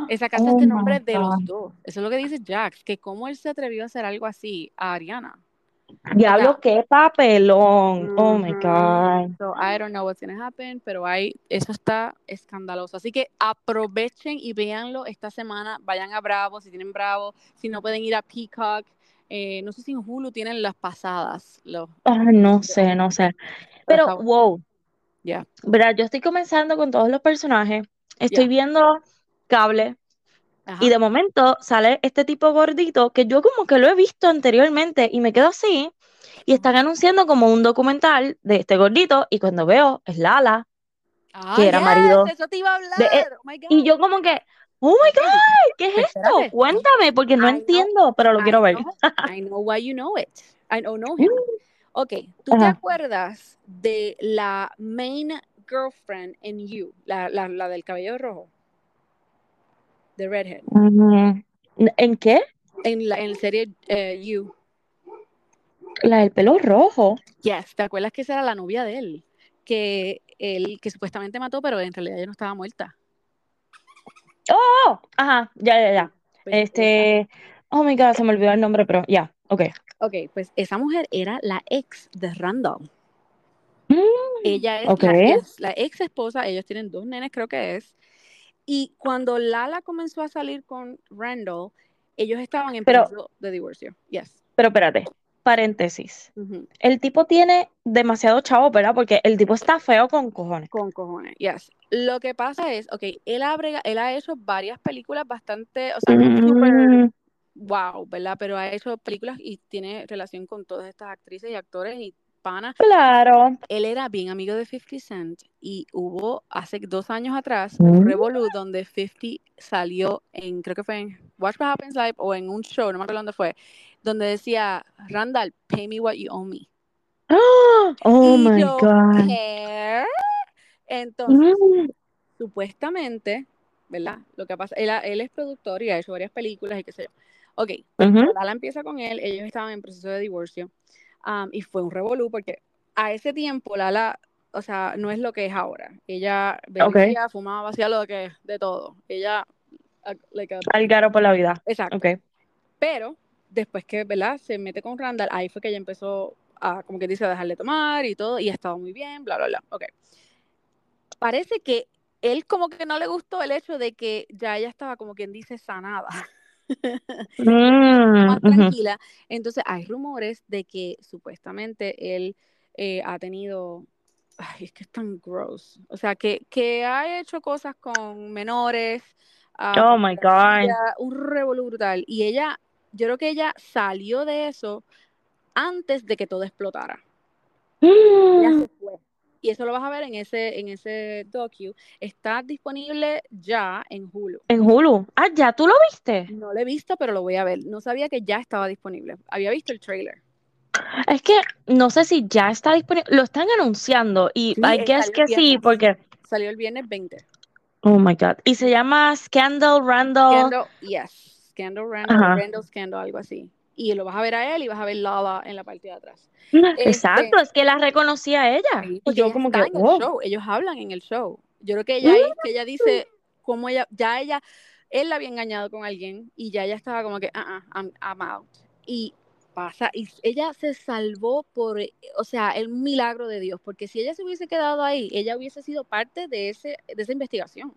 Speaker 2: Esa casa
Speaker 1: Oh
Speaker 2: es de
Speaker 1: my
Speaker 2: nombre de los dos. Eso es lo que dice Jax, que cómo él se atrevió a hacer algo así a Ariana.
Speaker 1: Diablo,
Speaker 2: sea,
Speaker 1: qué papelón. Oh my. God.
Speaker 2: So I don't know what's gonna happen, pero hay, eso está escandaloso. Así que aprovechen y véanlo esta semana. Vayan a Bravo, si tienen Bravo, si no pueden ir a Peacock. Eh, no sé si en Hulu tienen las pasadas, los
Speaker 1: Ah, no sé, no sé.
Speaker 2: pero
Speaker 1: wow,
Speaker 2: ya,
Speaker 1: ¿verdad? Yo estoy comenzando con todos los personajes. Estoy
Speaker 2: ya,
Speaker 1: viendo cable y
Speaker 2: ajá.
Speaker 1: de momento sale este tipo gordito que yo como que lo he visto anteriormente y me quedo así y están anunciando como un documental de este gordito y cuando veo es Lala,
Speaker 2: Ah,
Speaker 1: que era
Speaker 2: yes,
Speaker 1: marido
Speaker 2: eso te iba a
Speaker 1: de él.
Speaker 2: hablar. Oh my
Speaker 1: Y yo como que, oh my God, ¿qué es
Speaker 2: pues
Speaker 1: esto? Cuéntame, porque no
Speaker 2: I know,
Speaker 1: entiendo, pero lo
Speaker 2: I
Speaker 1: quiero ver.
Speaker 2: know, I know why you know it. I know, know him. Ok, ¿tú te
Speaker 1: Ajá.
Speaker 2: acuerdas de la main girlfriend en You, la, la, la del cabello rojo? De Redhead.
Speaker 1: Mm, ¿En qué?
Speaker 2: En la, en serie eh, You.
Speaker 1: La del pelo rojo.
Speaker 2: Yes, ¿te acuerdas que esa era la novia de él? Que él, que supuestamente mató, pero en realidad ella no estaba muerta.
Speaker 1: Oh, ajá, ya, ya, ya.
Speaker 2: Pues
Speaker 1: Este, oh my God, se me olvidó el nombre, pero ya, ok.
Speaker 2: ok, pues esa mujer era la ex de Randall.
Speaker 1: Mm,
Speaker 2: Ella es la ex esposa, ellos tienen dos nenes, creo que es. Y cuando Lala comenzó a salir con Randall, ellos estaban en
Speaker 1: Pero,
Speaker 2: proceso de divorcio. Yes.
Speaker 1: pero espérate, paréntesis. El tipo tiene demasiado chavo, ¿verdad? Porque el tipo está feo con cojones.
Speaker 2: Con cojones, yes. Lo que pasa es, ok, él ha, brega- él ha hecho varias películas bastante, o sea, no súper
Speaker 1: Mm,
Speaker 2: wow, ¿verdad? Pero ha hecho películas y tiene relación con todas estas actrices y actores y panas.
Speaker 1: claro.
Speaker 2: Él era bien amigo de 50 Cent y hubo hace dos años atrás un
Speaker 1: Mm,
Speaker 2: revolú donde 50 salió en, creo que fue en Watch What Happens Live o en un show, no me acuerdo dónde fue, donde decía, Randall, pay me what you owe me.
Speaker 1: ¡Ah! Oh
Speaker 2: Y
Speaker 1: my
Speaker 2: yo,
Speaker 1: God.
Speaker 2: ¿qué? Entonces,
Speaker 1: Mm,
Speaker 2: supuestamente, ¿verdad? Lo que pasa, él, él es productor y ha hecho varias películas y qué sé yo. Ok, pues
Speaker 1: ujú.
Speaker 2: Lala empieza con él, ellos estaban en proceso de divorcio um, y fue un revolú porque a ese tiempo Lala, o sea, no es lo que es ahora. Ella bebía, fumaba, hacía lo que de todo. Ella, like a-
Speaker 1: Al garo por la vida.
Speaker 2: exacto.
Speaker 1: Ok.
Speaker 2: Pero después que, ¿verdad? Se mete con Randall, ahí fue que ella empezó a, como que dice, a dejarle tomar y todo, y ha estado muy bien, bla, bla, bla. Ok. Parece que él como que no le gustó el hecho de que ya ella estaba como quien dice sanada.
Speaker 1: Mm,
Speaker 2: más tranquila. Entonces hay rumores de que supuestamente él eh, ha tenido, ay, es que es tan gross, o sea, que, que ha hecho cosas con menores, ah,
Speaker 1: Oh my God.
Speaker 2: un revolú brutal. Y ella, yo creo que ella salió de eso antes de que todo explotara. Ella se fue. Y eso lo vas a ver en ese, en ese docu. Está disponible ya en Hulu.
Speaker 1: En Hulu. Ah, ya, ¿tú lo viste?
Speaker 2: No lo he visto, pero lo voy a ver. No sabía que ya estaba disponible. Había visto el trailer.
Speaker 1: Es que no sé si ya está disponible. Lo están anunciando y
Speaker 2: Sí,
Speaker 1: I
Speaker 2: eh,
Speaker 1: guess que sí, porque
Speaker 2: Salió el viernes 20.
Speaker 1: Oh my God. Y se llama Scandal Randall.
Speaker 2: Scandal, yes. Scandal Randall,
Speaker 1: Ajá.
Speaker 2: Randall Scandal, algo así. Y lo vas a ver a él y vas a ver Lala en la parte de atrás.
Speaker 1: Exacto, es que la reconocía a ella.
Speaker 2: Sí,
Speaker 1: y
Speaker 2: porque
Speaker 1: yo
Speaker 2: ella
Speaker 1: como que,
Speaker 2: en el
Speaker 1: oh,
Speaker 2: show, ellos hablan en el show. Yo creo que ella, ahí- que ella dice cómo ella, ya ella, él la había engañado con alguien y ya ella estaba como que, ah, ah, I'm, I'm out. Y pasa, y ella se salvó por, o sea, el milagro de Dios, porque si ella se hubiese quedado ahí, ella hubiese sido parte de, ese, de esa investigación.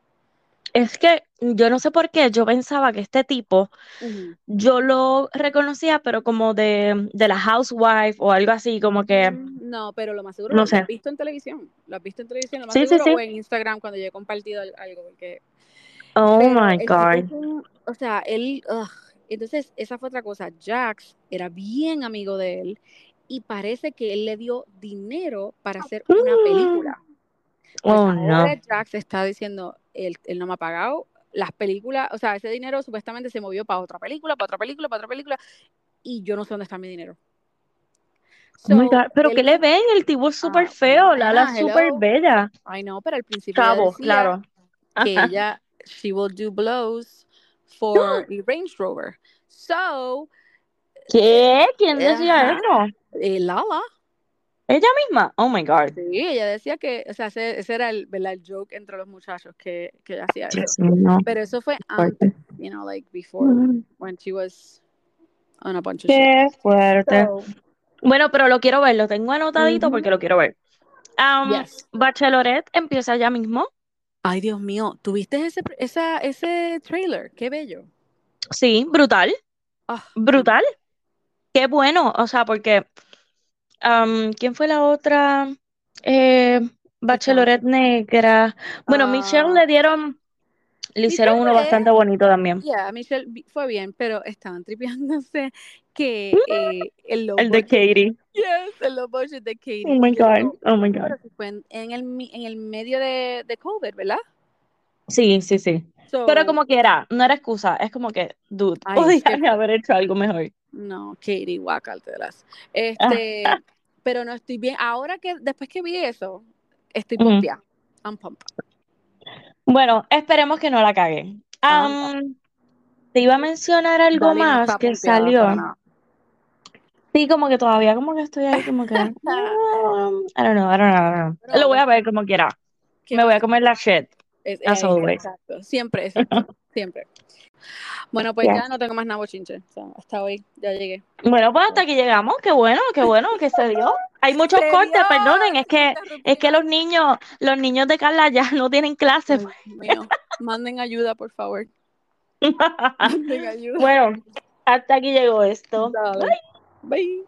Speaker 1: Es que yo no sé por qué, yo pensaba que este tipo, yo lo reconocía, pero como de, de la housewife o algo así, como que,
Speaker 2: Mm, No, pero lo más seguro
Speaker 1: no
Speaker 2: lo,
Speaker 1: sé.
Speaker 2: has visto en televisión, lo has visto en televisión, lo más
Speaker 1: Sí, sí,
Speaker 2: seguro,
Speaker 1: sí.
Speaker 2: o en Instagram cuando yo he compartido al- algo, porque
Speaker 1: Oh
Speaker 2: Pero
Speaker 1: my
Speaker 2: tipo
Speaker 1: God.
Speaker 2: o sea, él, ugh. entonces esa fue otra cosa. Jax era bien amigo de él y parece que él le dio dinero para hacer una película. Pues
Speaker 1: Oh no.
Speaker 2: Jax está diciendo, él, él no me ha pagado las películas, o sea, ese dinero supuestamente se movió para otra película, para otra película, para otra película, y yo no sé dónde está mi dinero.
Speaker 1: Oh
Speaker 2: So,
Speaker 1: God. Pero
Speaker 2: él
Speaker 1: ¿qué le ven? El tipo es súper
Speaker 2: Ah,
Speaker 1: feo, Lala
Speaker 2: ah,
Speaker 1: es súper bella.
Speaker 2: Ay, no, pero al principio
Speaker 1: Chavo,
Speaker 2: decía
Speaker 1: claro.
Speaker 2: que
Speaker 1: Ajá.
Speaker 2: ella, she will do blows for the Range Rover. So,
Speaker 1: ¿Qué? ¿Quién decía
Speaker 2: Ajá.
Speaker 1: eso?
Speaker 2: eh, Lala,
Speaker 1: Ella misma. Oh my God.
Speaker 2: sí, ella decía que, o sea, ese, ese era el, ¿verdad? el joke entre los muchachos que, que ella hacía eso. Pero eso fue antes, you know, like before,
Speaker 1: Mm,
Speaker 2: when she was on a bunch of shit.
Speaker 1: Qué fuerte.
Speaker 2: So,
Speaker 1: Bueno, pero lo quiero ver, lo tengo anotadito porque lo quiero ver. Um,
Speaker 2: yes.
Speaker 1: Bachelorette empieza ya mismo.
Speaker 2: Ay, Dios mío, ¿tuviste ese, esa, ese trailer? Qué bello.
Speaker 1: Sí, brutal,
Speaker 2: Ah,
Speaker 1: brutal. Qué bueno, o sea, porque um, ¿quién fue la otra eh, Bachelorette negra? Bueno, Michelle
Speaker 2: Ah,
Speaker 1: le dieron, le hicieron
Speaker 2: Michelle
Speaker 1: uno bastante bonito también.
Speaker 2: Yeah, Michelle fue bien, pero estaban tripeándose que eh, el
Speaker 1: El de Katie.
Speaker 2: Yes, el budget de Katie.
Speaker 1: Oh my God, oh my God.
Speaker 2: fue en, en el, en el medio de, de COVID, ¿verdad?
Speaker 1: Sí, sí, sí.
Speaker 2: So,
Speaker 1: Pero como quiera, no era excusa, es como que, dude, podían haber hecho algo mejor.
Speaker 2: No, Katie, guacalteras. Este, pero no estoy bien. Ahora que, después que vi eso, estoy
Speaker 1: Ujú.
Speaker 2: pompeada. I'm pumped.
Speaker 1: Bueno, esperemos que no la caguen.
Speaker 2: Ah,
Speaker 1: Am, te iba a mencionar algo más que salió. Sí, como que todavía como que estoy ahí como que um, I don't know, I don't know, I don't know.
Speaker 2: Pero
Speaker 1: Lo voy a ver como quiera.
Speaker 2: ¿Qué
Speaker 1: Me voy a comer la shit.
Speaker 2: Es-
Speaker 1: as always.
Speaker 2: Exacto, siempre, exacto, siempre. Bueno, pues ya no tengo más nada. O sea, hasta hoy ya llegué.
Speaker 1: Bueno, pues hasta aquí llegamos. Qué bueno, qué bueno que se dio. Hay muchos
Speaker 2: Se
Speaker 1: cortes,
Speaker 2: dio,
Speaker 1: perdonen, es que es que los niños, los niños de Carla ya no tienen
Speaker 2: mío. Manden ayuda, por favor. Manden ayuda.
Speaker 1: Bueno, hasta aquí llegó esto.
Speaker 2: Dale. Bye.